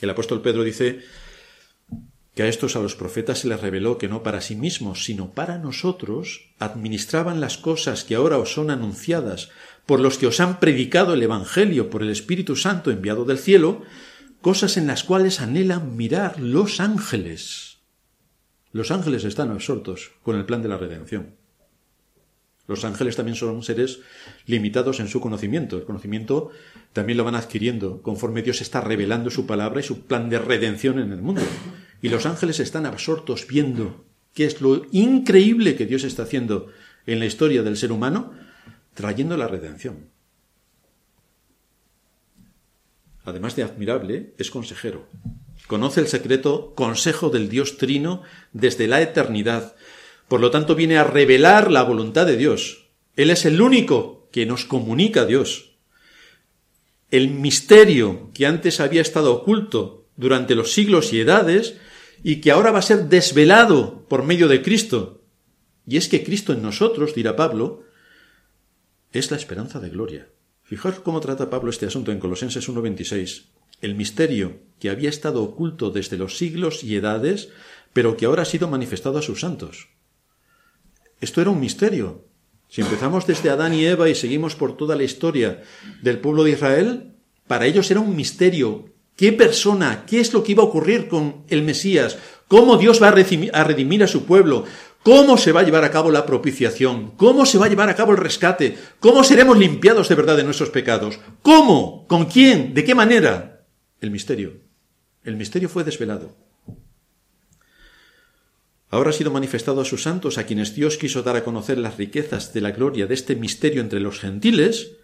El apóstol Pedro dice que a estos a los profetas se les reveló que no para sí mismos, sino para nosotros administraban las cosas que ahora os son anunciadas por los que os han predicado el Evangelio por el Espíritu Santo enviado del cielo, cosas en las cuales anhelan mirar los ángeles los ángeles están absortos con el plan de la redención. Los ángeles también son seres limitados en su conocimiento. El conocimiento también lo van adquiriendo conforme Dios está revelando su palabra y su plan de redención en el mundo. Y los ángeles están absortos viendo qué es lo increíble que Dios está haciendo en la historia del ser humano, trayendo la redención. Además de admirable, es consejero. Conoce el secreto consejo del Dios Trino desde la eternidad. Por lo tanto, viene a revelar la voluntad de Dios. Él es el único que nos comunica a Dios. El misterio que antes había estado oculto durante los siglos y edades y que ahora va a ser desvelado por medio de Cristo. Y es que Cristo en nosotros, dirá Pablo, es la esperanza de gloria. Fijaos cómo trata Pablo este asunto en Colosenses 1.26 el misterio que había estado oculto desde los siglos y edades, pero que ahora ha sido manifestado a sus santos. Esto era un misterio. Si empezamos desde Adán y Eva y seguimos por toda la historia del pueblo de Israel, para ellos era un misterio. ¿Qué persona? ¿Qué es lo que iba a ocurrir con el Mesías? ¿Cómo Dios va a redimir a su pueblo? ¿Cómo se va a llevar a cabo la propiciación? ¿Cómo se va a llevar a cabo el rescate? ¿Cómo seremos limpiados de verdad de nuestros pecados? ¿Cómo? ¿Con quién? ¿De qué manera? el misterio. El misterio fue desvelado. Ahora ha sido manifestado a sus santos, a quienes Dios quiso dar a conocer las riquezas de la gloria de este misterio entre los gentiles,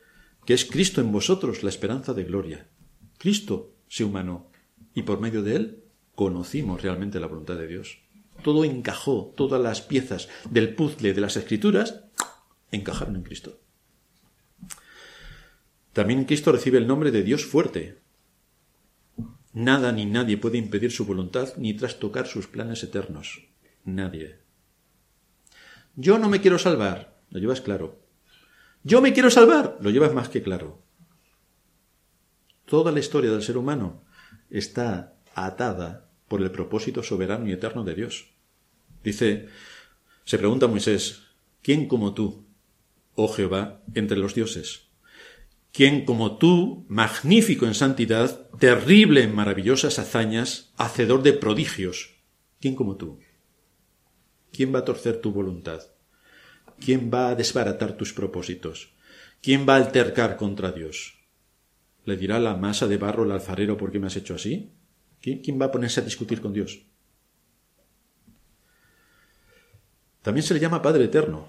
que es Cristo en vosotros, la esperanza de gloria. Cristo se humanó, y por medio de él conocimos realmente la voluntad de Dios. Todo encajó, todas las piezas del puzzle de las escrituras encajaron en Cristo. También Cristo recibe el nombre de Dios fuerte, Nada ni nadie puede impedir su voluntad ni trastocar sus planes eternos. Nadie. Yo no me quiero salvar, lo llevas claro. Yo me quiero salvar, lo llevas más que claro. Toda la historia del ser humano está atada por el propósito soberano y eterno de Dios. Dice, se pregunta Moisés, ¿quién como tú, oh Jehová, entre los dioses? quien como tú, magnífico en santidad, terrible en maravillosas hazañas, hacedor de prodigios, ¿quién como tú? ¿Quién va a torcer tu voluntad? ¿Quién va a desbaratar tus propósitos? ¿quién va a altercar contra Dios? ¿Le dirá la masa de barro al alfarero por qué me has hecho así? ¿Quién va a ponerse a discutir con Dios? También se le llama Padre Eterno.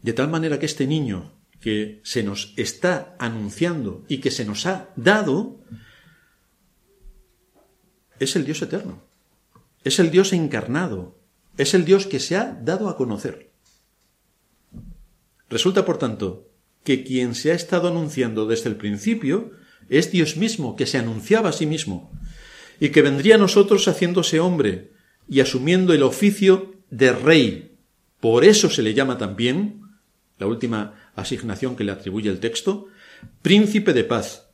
De tal manera que este niño que se nos está anunciando y que se nos ha dado es el Dios eterno. Es el Dios encarnado. Es el Dios que se ha dado a conocer. Resulta, por tanto, que quien se ha estado anunciando desde el principio es Dios mismo, que se anunciaba a sí mismo, y que vendría a nosotros haciéndose hombre y asumiendo el oficio de rey. Por eso se le llama también, la última asignación que le atribuye el texto, príncipe de paz,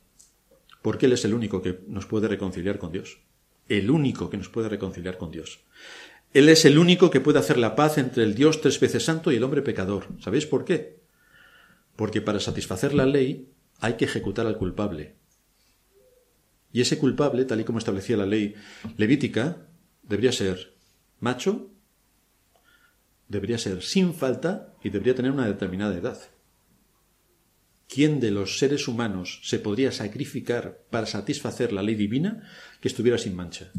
porque Él es el único que nos puede reconciliar con Dios. El único que nos puede reconciliar con Dios. Él es el único que puede hacer la paz entre el Dios tres veces santo y el hombre pecador. ¿Sabéis por qué? Porque para satisfacer la ley hay que ejecutar al culpable. Y ese culpable, tal y como establecía la ley levítica, debería ser macho, debería ser sin falta y debería tener una determinada edad. ¿Quién de los seres humanos se podría sacrificar para satisfacer la ley divina que estuviera sin mancha?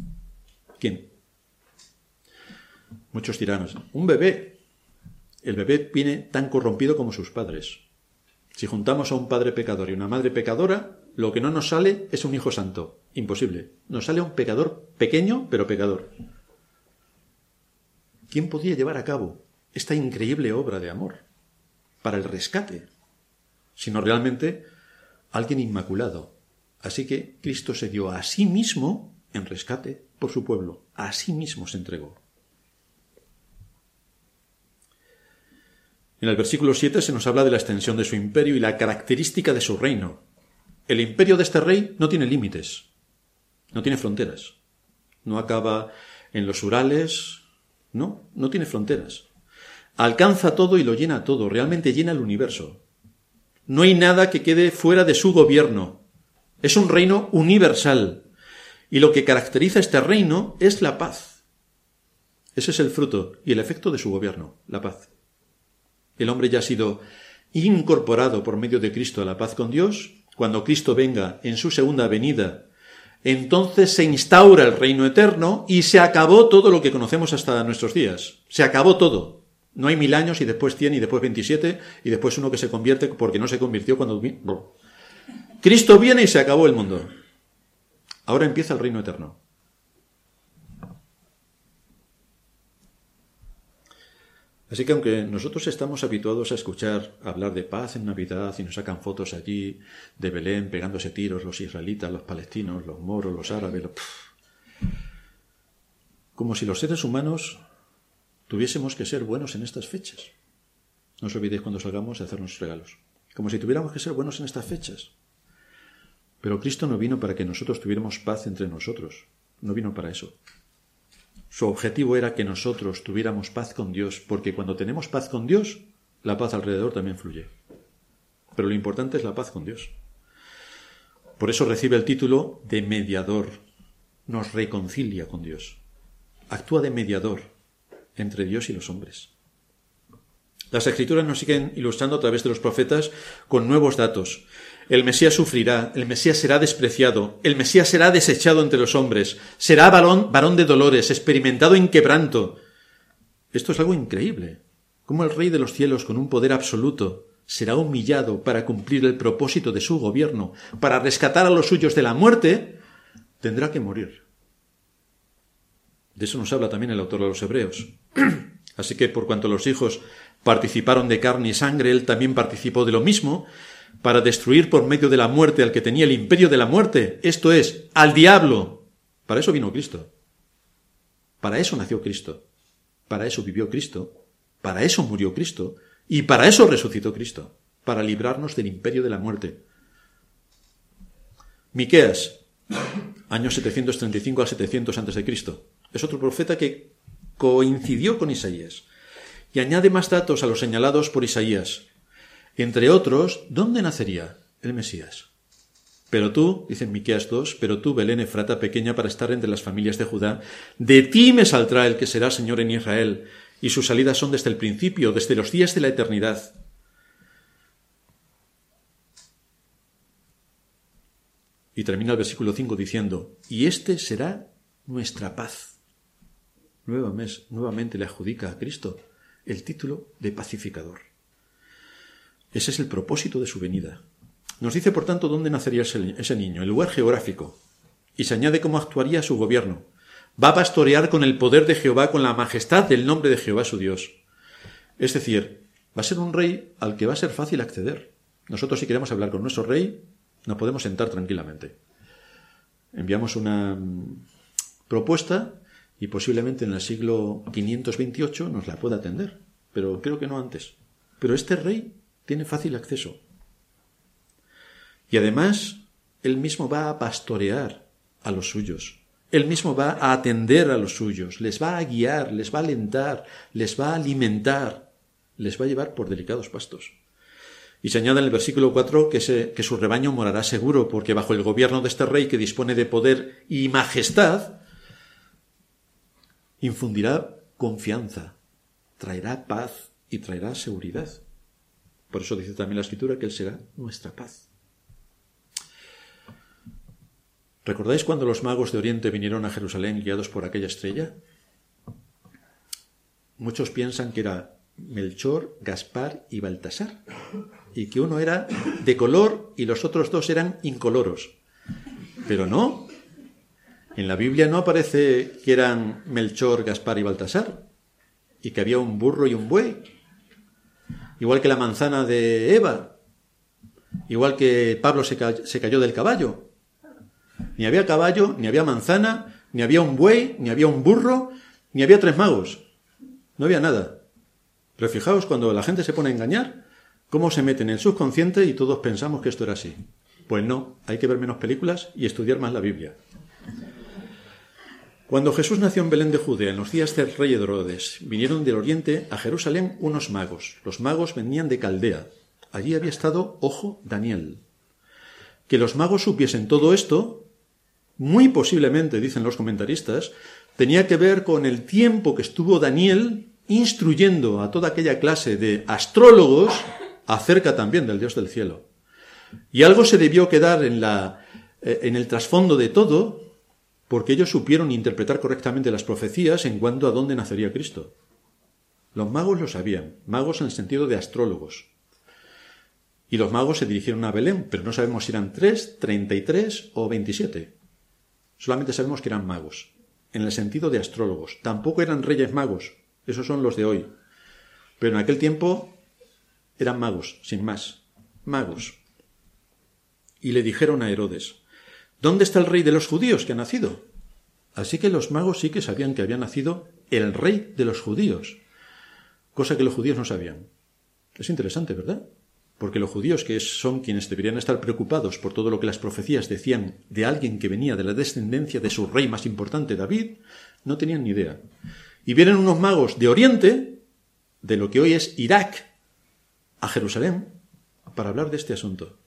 ¿Quién? Muchos tiranos. Un bebé. El bebé viene tan corrompido como sus padres. Si juntamos a un padre pecador y una madre pecadora, lo que no nos sale es un hijo santo. Imposible. Nos sale un pecador pequeño, pero pecador. ¿Quién podría llevar a cabo esta increíble obra de amor para el rescate? Sino realmente alguien inmaculado. Así que Cristo se dio a sí mismo en rescate por su pueblo. A sí mismo se entregó. En el versículo 7 se nos habla de la extensión de su imperio y la característica de su reino. El imperio de este rey no tiene límites, no tiene fronteras, no acaba en los Urales, no, no tiene fronteras. Alcanza todo y lo llena todo, realmente llena el universo. No hay nada que quede fuera de su gobierno. Es un reino universal. Y lo que caracteriza este reino es la paz. Ese es el fruto y el efecto de su gobierno, la paz el hombre ya ha sido incorporado por medio de Cristo a la paz con Dios, cuando Cristo venga en su segunda venida, entonces se instaura el reino eterno y se acabó todo lo que conocemos hasta nuestros días. Se acabó todo. No hay mil años y después cien y después veintisiete y después uno que se convierte porque no se convirtió cuando... Cristo viene y se acabó el mundo. Ahora empieza el reino eterno. Así que aunque nosotros estamos habituados a escuchar hablar de paz en Navidad y nos sacan fotos allí de Belén pegándose tiros los israelitas, los palestinos, los moros, los árabes, como si los seres humanos tuviésemos que ser buenos en estas fechas. No os olvidéis cuando salgamos de hacernos regalos. Como si tuviéramos que ser buenos en estas fechas. Pero Cristo no vino para que nosotros tuviéramos paz entre nosotros. No vino para eso. Su objetivo era que nosotros tuviéramos paz con Dios, porque cuando tenemos paz con Dios, la paz alrededor también fluye. Pero lo importante es la paz con Dios. Por eso recibe el título de mediador. Nos reconcilia con Dios. Actúa de mediador entre Dios y los hombres. Las escrituras nos siguen ilustrando a través de los profetas con nuevos datos. El Mesías sufrirá, el Mesías será despreciado, el Mesías será desechado entre los hombres, será varón, de dolores, experimentado en quebranto. Esto es algo increíble. Cómo el Rey de los cielos, con un poder absoluto, será humillado para cumplir el propósito de su gobierno, para rescatar a los suyos de la muerte, tendrá que morir. De eso nos habla también el autor de los Hebreos. [clears throat] Así que por cuanto los hijos participaron de carne y sangre, él también participó de lo mismo, para destruir por medio de la muerte al que tenía el imperio de la muerte, esto es, al diablo. Para eso vino Cristo. Para eso nació Cristo. Para eso vivió Cristo. Para eso murió Cristo. Y para eso resucitó Cristo. Para librarnos del imperio de la muerte. Miqueas, año 735 al 700 a.C. Es otro profeta que coincidió con Isaías. Y añade más datos a los señalados por Isaías. Entre otros, ¿dónde nacería el Mesías? Pero tú, dice Miqueas 2, pero tú, Belén Efrata, pequeña para estar entre las familias de Judá, de ti me saldrá el que será Señor en Israel, y sus salidas son desde el principio, desde los días de la eternidad. Y termina el versículo 5 diciendo, y este será nuestra paz. Nuevamente le adjudica a Cristo el título de pacificador. Ese es el propósito de su venida. Nos dice, por tanto, dónde nacería ese, niño, el lugar geográfico, y se añade cómo actuaría su gobierno. Va a pastorear con el poder de Jehová, con la majestad del nombre de Jehová su Dios. Es decir, va a ser un rey al que va a ser fácil acceder. Nosotros si queremos hablar con nuestro rey, nos podemos sentar tranquilamente. Enviamos una mm, propuesta y posiblemente en el siglo 528 nos la pueda atender, pero creo que no antes. Pero este rey tiene fácil acceso. Y además, él mismo va a pastorear a los suyos. Él mismo va a atender a los suyos, les va a guiar, les va a alentar, les va a alimentar, les va a llevar por delicados pastos. Y se añade en el versículo 4 que, que su rebaño morará seguro, porque bajo el gobierno de este rey que dispone de poder y majestad, infundirá confianza, traerá paz y traerá seguridad. Por eso dice también la escritura que Él será nuestra paz. ¿Recordáis cuando los magos de Oriente vinieron a Jerusalén guiados por aquella estrella? Muchos piensan que era Melchor, Gaspar y Baltasar, y que uno era de color y los otros dos eran incoloros. Pero no. En la Biblia no aparece que eran Melchor, Gaspar y Baltasar, y que había un burro y un buey, igual que la manzana de Eva, igual que Pablo se, cayó del caballo. Ni había caballo, ni había manzana, ni había un buey, ni había un burro, ni había tres magos. No había nada. Pero fijaos, cuando la gente se pone a engañar, cómo se mete en el subconsciente y todos pensamos que esto era así. Pues no, hay que ver menos películas y estudiar más la Biblia. Cuando Jesús nació en Belén de Judea, en los días del rey Herodes, vinieron del oriente a Jerusalén unos magos. Los magos venían de Caldea. Allí había estado, ojo, Daniel. Que los magos supiesen todo esto, muy posiblemente, dicen los comentaristas, tenía que ver con el tiempo que estuvo Daniel instruyendo a toda aquella clase de astrólogos acerca también del Dios del cielo. Y algo se debió quedar en, la, eh, en el trasfondo de todo, porque ellos supieron interpretar correctamente las profecías en cuanto a dónde nacería Cristo. Los magos lo sabían, magos en el sentido de astrólogos. Y los magos se dirigieron a Belén, pero no sabemos si eran tres, treinta y tres o veintisiete. Solamente sabemos que eran magos, en el sentido de astrólogos. Tampoco eran reyes magos, esos son los de hoy. Pero en aquel tiempo eran magos, sin más, magos. Y le dijeron a Herodes, ¿Dónde está el rey de los judíos que ha nacido? Así que los magos sí que sabían que había nacido el rey de los judíos, cosa que los judíos no sabían. Es interesante, ¿verdad? Porque los judíos, que son quienes deberían estar preocupados por todo lo que las profecías decían de alguien que venía de la descendencia de su rey más importante, David, no tenían ni idea. Y vienen unos magos de Oriente, de lo que hoy es Irak, a Jerusalén, para hablar de este asunto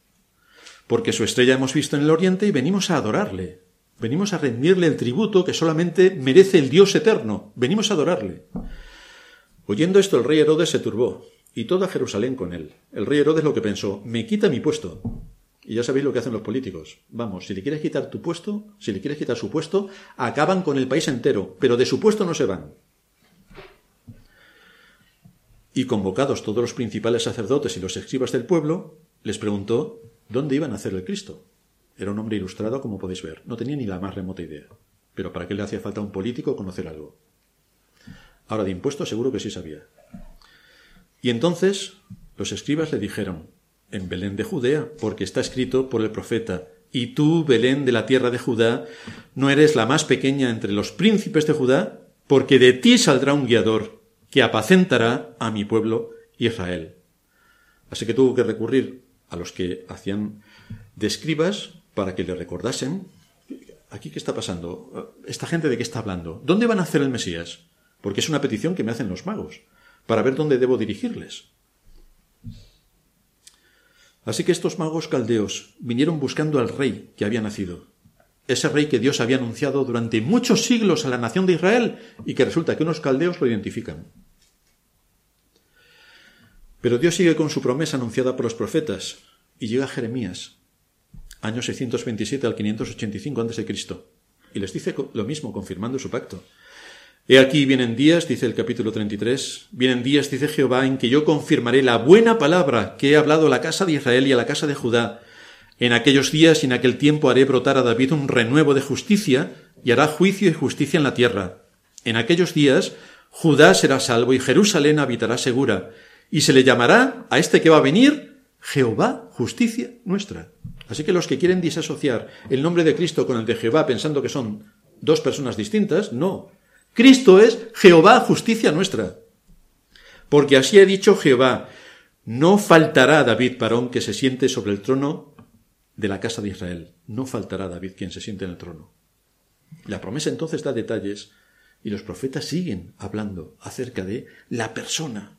porque su estrella hemos visto en el oriente y venimos a adorarle. Venimos a rendirle el tributo que solamente merece el Dios eterno. Venimos a adorarle. Oyendo esto, el rey Herodes se turbó, y toda Jerusalén con él. El rey Herodes lo que pensó, me quita mi puesto. Y ya sabéis lo que hacen los políticos. Vamos, si le quieres quitar tu puesto, si le quieres quitar su puesto, acaban con el país entero, pero de su puesto no se van. Y convocados todos los principales sacerdotes y los escribas del pueblo, les preguntó ¿Dónde iban a hacer el Cristo? Era un hombre ilustrado, como podéis ver. No tenía ni la más remota idea. Pero ¿para qué le hacía falta a un político conocer algo? Ahora, de impuestos seguro que sí sabía. Y entonces los escribas le dijeron, en Belén de Judea, porque está escrito por el profeta, y tú, Belén de la tierra de Judá, no eres la más pequeña entre los príncipes de Judá, porque de ti saldrá un guiador que apacentará a mi pueblo Israel. Así que tuvo que recurrir a los que hacían de escribas para que le recordasen, aquí qué está pasando, esta gente de qué está hablando, ¿dónde van a hacer el Mesías? Porque es una petición que me hacen los magos, para ver dónde debo dirigirles. Así que estos magos caldeos vinieron buscando al rey que había nacido, ese rey que Dios había anunciado durante muchos siglos a la nación de Israel y que resulta que unos caldeos lo identifican. Pero Dios sigue con su promesa anunciada por los profetas y llega Jeremías. año 627 al 585 a.C. Y les dice lo mismo, confirmando su pacto. He aquí vienen días, dice el capítulo 33, vienen días, dice Jehová, en que yo confirmaré la buena palabra que he hablado a la casa de Israel y a la casa de Judá. En aquellos días y en aquel tiempo haré brotar a David un renuevo de justicia y hará juicio y justicia en la tierra. En aquellos días Judá será salvo y Jerusalén habitará segura, y se le llamará a este que va a venir Jehová, justicia nuestra. Así que los que quieren disasociar el nombre de Cristo con el de Jehová pensando que son dos personas distintas, no. Cristo es Jehová, justicia nuestra. Porque así ha dicho Jehová, no faltará David varón que se siente sobre el trono de la casa de Israel. No faltará David quien se siente en el trono. La promesa entonces da detalles y los profetas siguen hablando acerca de la persona.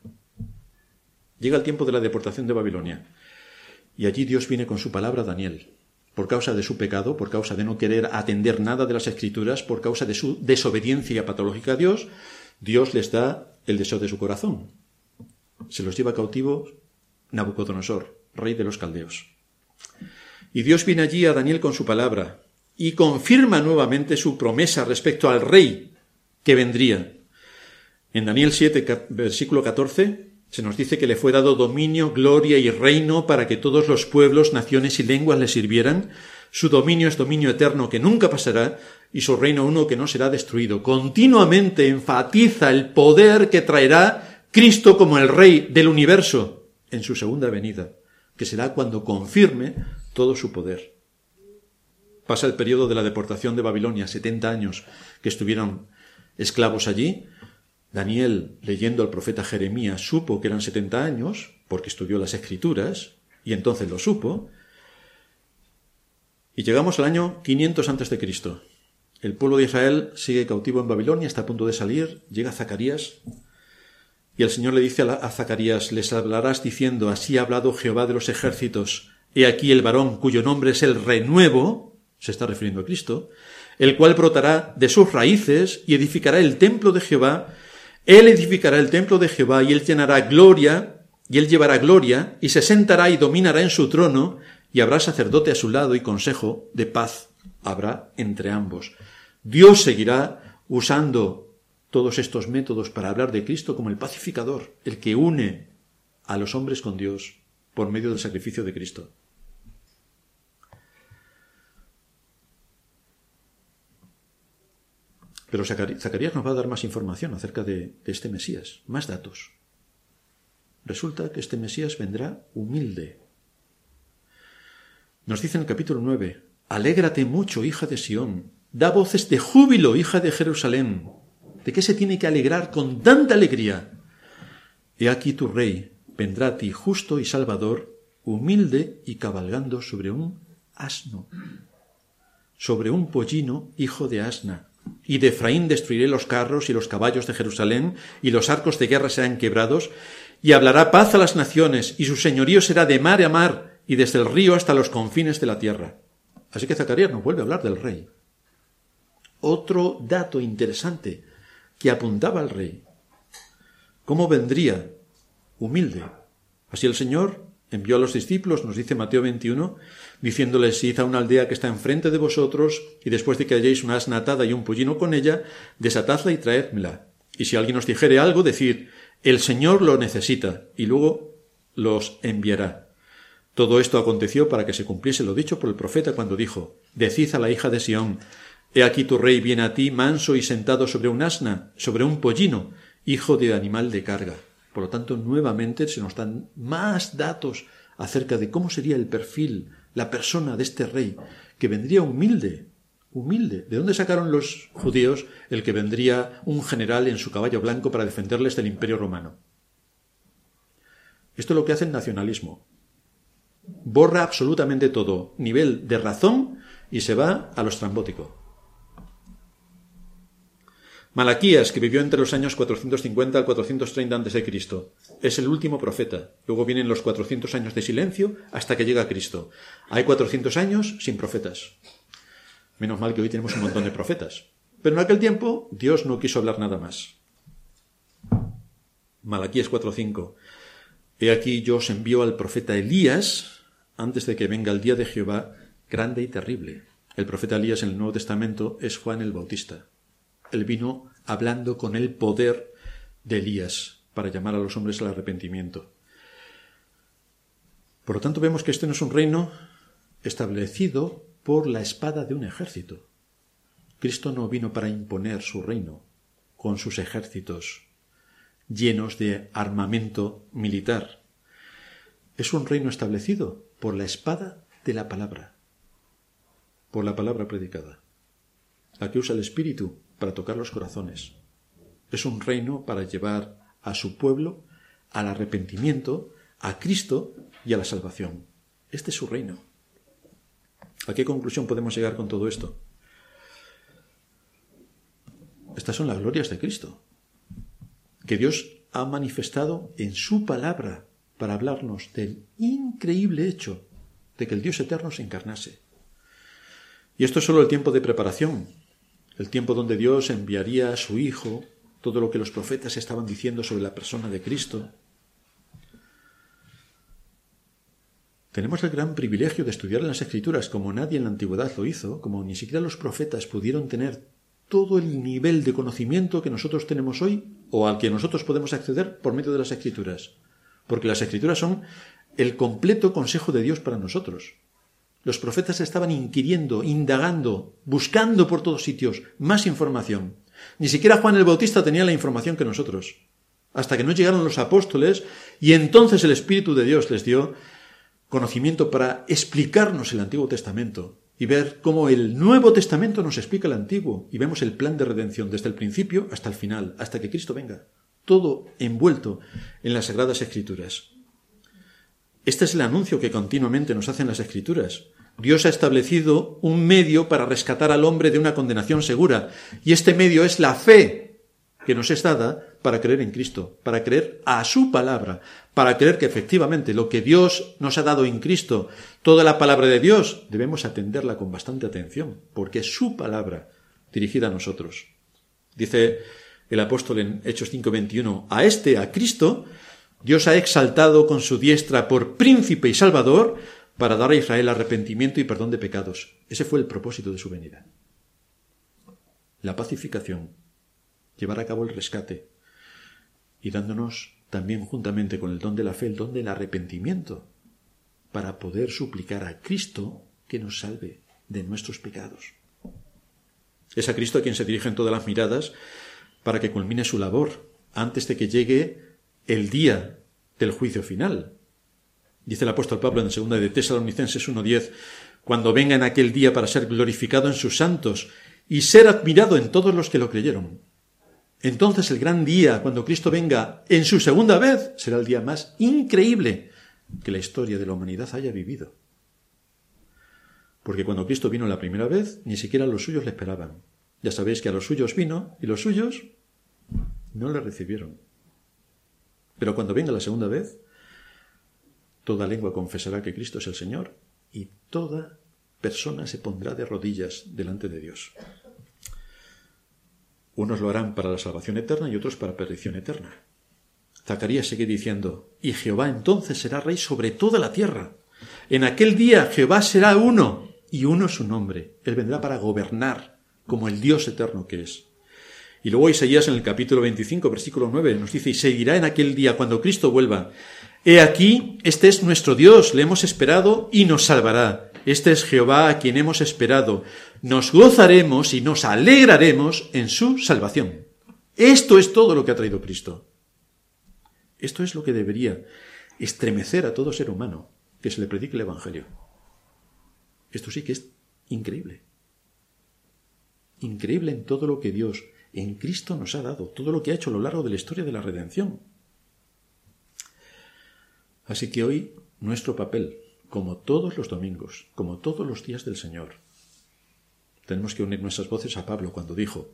Llega el tiempo de la deportación de Babilonia y allí Dios viene con su palabra a Daniel por causa de su pecado, por causa de no querer atender nada de las escrituras, por causa de su desobediencia patológica a Dios, Dios les da el deseo de su corazón. Se los lleva cautivos Nabucodonosor, rey de los caldeos. Y Dios viene allí a Daniel con su palabra y confirma nuevamente su promesa respecto al rey que vendría. En Daniel 7, versículo 14, se nos dice que le fue dado dominio, gloria y reino para que todos los pueblos, naciones y lenguas le sirvieran. Su dominio es dominio eterno que nunca pasará y su reino uno que no será destruido. Continuamente enfatiza el poder que traerá Cristo como el Rey del universo en su segunda venida, que será cuando confirme todo su poder. Pasa el periodo de la deportación de Babilonia, setenta años que estuvieron esclavos allí, Daniel, leyendo al profeta Jeremías, supo que eran setenta años, porque estudió las escrituras, y entonces lo supo. Y llegamos al año 500 antes de Cristo. El pueblo de Israel sigue cautivo en Babilonia, está a punto de salir, llega Zacarías, y el Señor le dice a Zacarías, les hablarás diciendo, así ha hablado Jehová de los ejércitos, he aquí el varón cuyo nombre es el renuevo, se está refiriendo a Cristo, el cual brotará de sus raíces y edificará el templo de Jehová él edificará el templo de Jehová y él llenará gloria, y él llevará gloria, y se sentará y dominará en su trono, y habrá sacerdote a su lado y consejo de paz habrá entre ambos. Dios seguirá usando todos estos métodos para hablar de Cristo como el pacificador, el que une a los hombres con Dios por medio del sacrificio de Cristo. Pero Zacarías nos va a dar más información acerca de, este Mesías, más datos. Resulta que este Mesías vendrá humilde. Nos dice en el capítulo 9, Alégrate mucho, hija de Sión, da voces de júbilo, hija de Jerusalén. ¿De qué se tiene que alegrar con tanta alegría? He aquí tu rey, vendrá a ti justo y salvador, humilde y cabalgando sobre un asno, sobre un pollino, hijo de asna y de Efraín destruiré los carros y los caballos de Jerusalén, y los arcos de guerra serán quebrados, y hablará paz a las naciones, y su señorío será de mar a mar, y desde el río hasta los confines de la tierra. Así que Zacarías nos vuelve a hablar del rey. Otro dato interesante que apuntaba al rey. ¿Cómo vendría? Humilde. Así el Señor envió a los discípulos, nos dice Mateo 21, diciéndoles, id a una aldea que está enfrente de vosotros, y después de que halléis una asna atada y un pollino con ella, desatadla y traédmela. Y si alguien os dijere algo, decid, el Señor lo necesita, y luego los enviará. Todo esto aconteció para que se cumpliese lo dicho por el profeta cuando dijo, Decid a la hija de Sión, He aquí tu rey viene a ti manso y sentado sobre un asna, sobre un pollino, hijo de animal de carga. Por lo tanto, nuevamente se nos dan más datos acerca de cómo sería el perfil, la persona de este rey, que vendría humilde, humilde. ¿De dónde sacaron los judíos el que vendría un general en su caballo blanco para defenderles del imperio romano? Esto es lo que hace el nacionalismo. Borra absolutamente todo, nivel de razón, y se va a lo estrambótico. Malaquías, que vivió entre los años 450 al 430 a.C., es el último profeta. Luego vienen los 400 años de silencio hasta que llega Cristo. Hay 400 años sin profetas. Menos mal que hoy tenemos un montón de profetas. Pero en aquel tiempo Dios no quiso hablar nada más. Malaquías 4:5. He aquí yo os envío al profeta Elías antes de que venga el día de Jehová grande y terrible. El profeta Elías en el Nuevo Testamento es Juan el Bautista. Él vino hablando con el poder de Elías para llamar a los hombres al arrepentimiento. Por lo tanto, vemos que este no es un reino establecido por la espada de un ejército. Cristo no vino para imponer su reino con sus ejércitos llenos de armamento militar. Es un reino establecido por la espada de la palabra, por la palabra predicada, la que usa el Espíritu para tocar los corazones. Es un reino para llevar a su pueblo al arrepentimiento, a Cristo y a la salvación. Este es su reino. ¿A qué conclusión podemos llegar con todo esto? Estas son las glorias de Cristo, que Dios ha manifestado en su palabra para hablarnos del increíble hecho de que el Dios eterno se encarnase. Y esto es solo el tiempo de preparación, el tiempo donde Dios enviaría a su Hijo todo lo que los profetas estaban diciendo sobre la persona de Cristo. Tenemos el gran privilegio de estudiar las Escrituras como nadie en la antigüedad lo hizo, como ni siquiera los profetas pudieron tener todo el nivel de conocimiento que nosotros tenemos hoy o al que nosotros podemos acceder por medio de las escrituras. Porque las escrituras son el completo consejo de Dios para nosotros. Los profetas estaban inquiriendo, indagando, buscando por todos sitios más información. Ni siquiera Juan el Bautista tenía la información que nosotros. Hasta que no llegaron los apóstoles y entonces el Espíritu de Dios les dio conocimiento para explicarnos el Antiguo Testamento y ver cómo el Nuevo Testamento nos explica el Antiguo y vemos el plan de redención desde el principio hasta el final, hasta que Cristo venga. Todo envuelto en las Sagradas Escrituras. Este es el anuncio que continuamente nos hacen las Escrituras. Dios ha establecido un medio para rescatar al hombre de una condenación segura, y este medio es la fe que nos es dada para creer en Cristo, para creer a su palabra, para creer que efectivamente lo que Dios nos ha dado en Cristo, toda la palabra de Dios, debemos atenderla con bastante atención, porque es su palabra dirigida a nosotros. Dice el apóstol en Hechos 5:21, a este, a Cristo, Dios ha exaltado con su diestra por príncipe y salvador para dar a Israel arrepentimiento y perdón de pecados. Ese fue el propósito de su venida. La pacificación, llevar a cabo el rescate y dándonos también juntamente con el don de la fe, el don del arrepentimiento, para poder suplicar a Cristo que nos salve de nuestros pecados. Es a Cristo a quien se dirigen todas las miradas para que culmine su labor antes de que llegue el día del juicio final. Dice el apóstol Pablo en 2 de Tesalonicenses 1.10, cuando venga en aquel día para ser glorificado en sus santos y ser admirado en todos los que lo creyeron. Entonces el gran día, cuando Cristo venga en su segunda vez, será el día más increíble que la historia de la humanidad haya vivido. Porque cuando Cristo vino la primera vez, ni siquiera los suyos le esperaban. Ya sabéis que a los suyos vino y los suyos no le recibieron. Pero cuando venga la segunda vez, toda lengua confesará que Cristo es el Señor y toda persona se pondrá de rodillas delante de Dios. Unos lo harán para la salvación eterna y otros para perdición eterna. Zacarías sigue diciendo, y Jehová entonces será rey sobre toda la tierra. En aquel día Jehová será uno, y uno su nombre. Él vendrá para gobernar como el Dios eterno que es. Y luego Isaías en el capítulo 25, versículo 9, nos dice, y seguirá en aquel día cuando Cristo vuelva. He aquí, este es nuestro Dios, le hemos esperado y nos salvará. Este es Jehová a quien hemos esperado. Nos gozaremos y nos alegraremos en su salvación. Esto es todo lo que ha traído Cristo. Esto es lo que debería estremecer a todo ser humano que se le predique el Evangelio. Esto sí que es increíble. Increíble en todo lo que Dios en Cristo nos ha dado, todo lo que ha hecho a lo largo de la historia de la redención. Así que hoy nuestro papel como todos los domingos, como todos los días del Señor. Tenemos que unir nuestras voces a Pablo cuando dijo,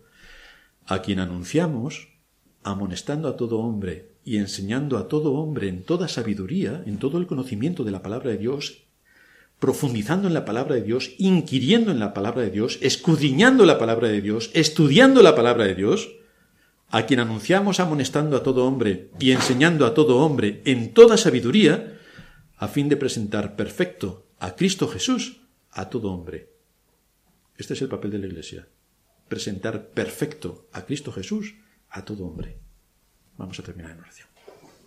a quien anunciamos, amonestando a todo hombre y enseñando a todo hombre en toda sabiduría, en todo el conocimiento de la palabra de Dios, profundizando en la palabra de Dios, inquiriendo en la palabra de Dios, escudriñando la palabra de Dios, estudiando la palabra de Dios, a quien anunciamos amonestando a todo hombre y enseñando a todo hombre en toda sabiduría, a fin de presentar perfecto a Cristo Jesús, a todo hombre. Este es el papel de la Iglesia. Presentar perfecto a Cristo Jesús a todo hombre. Vamos a terminar en oración.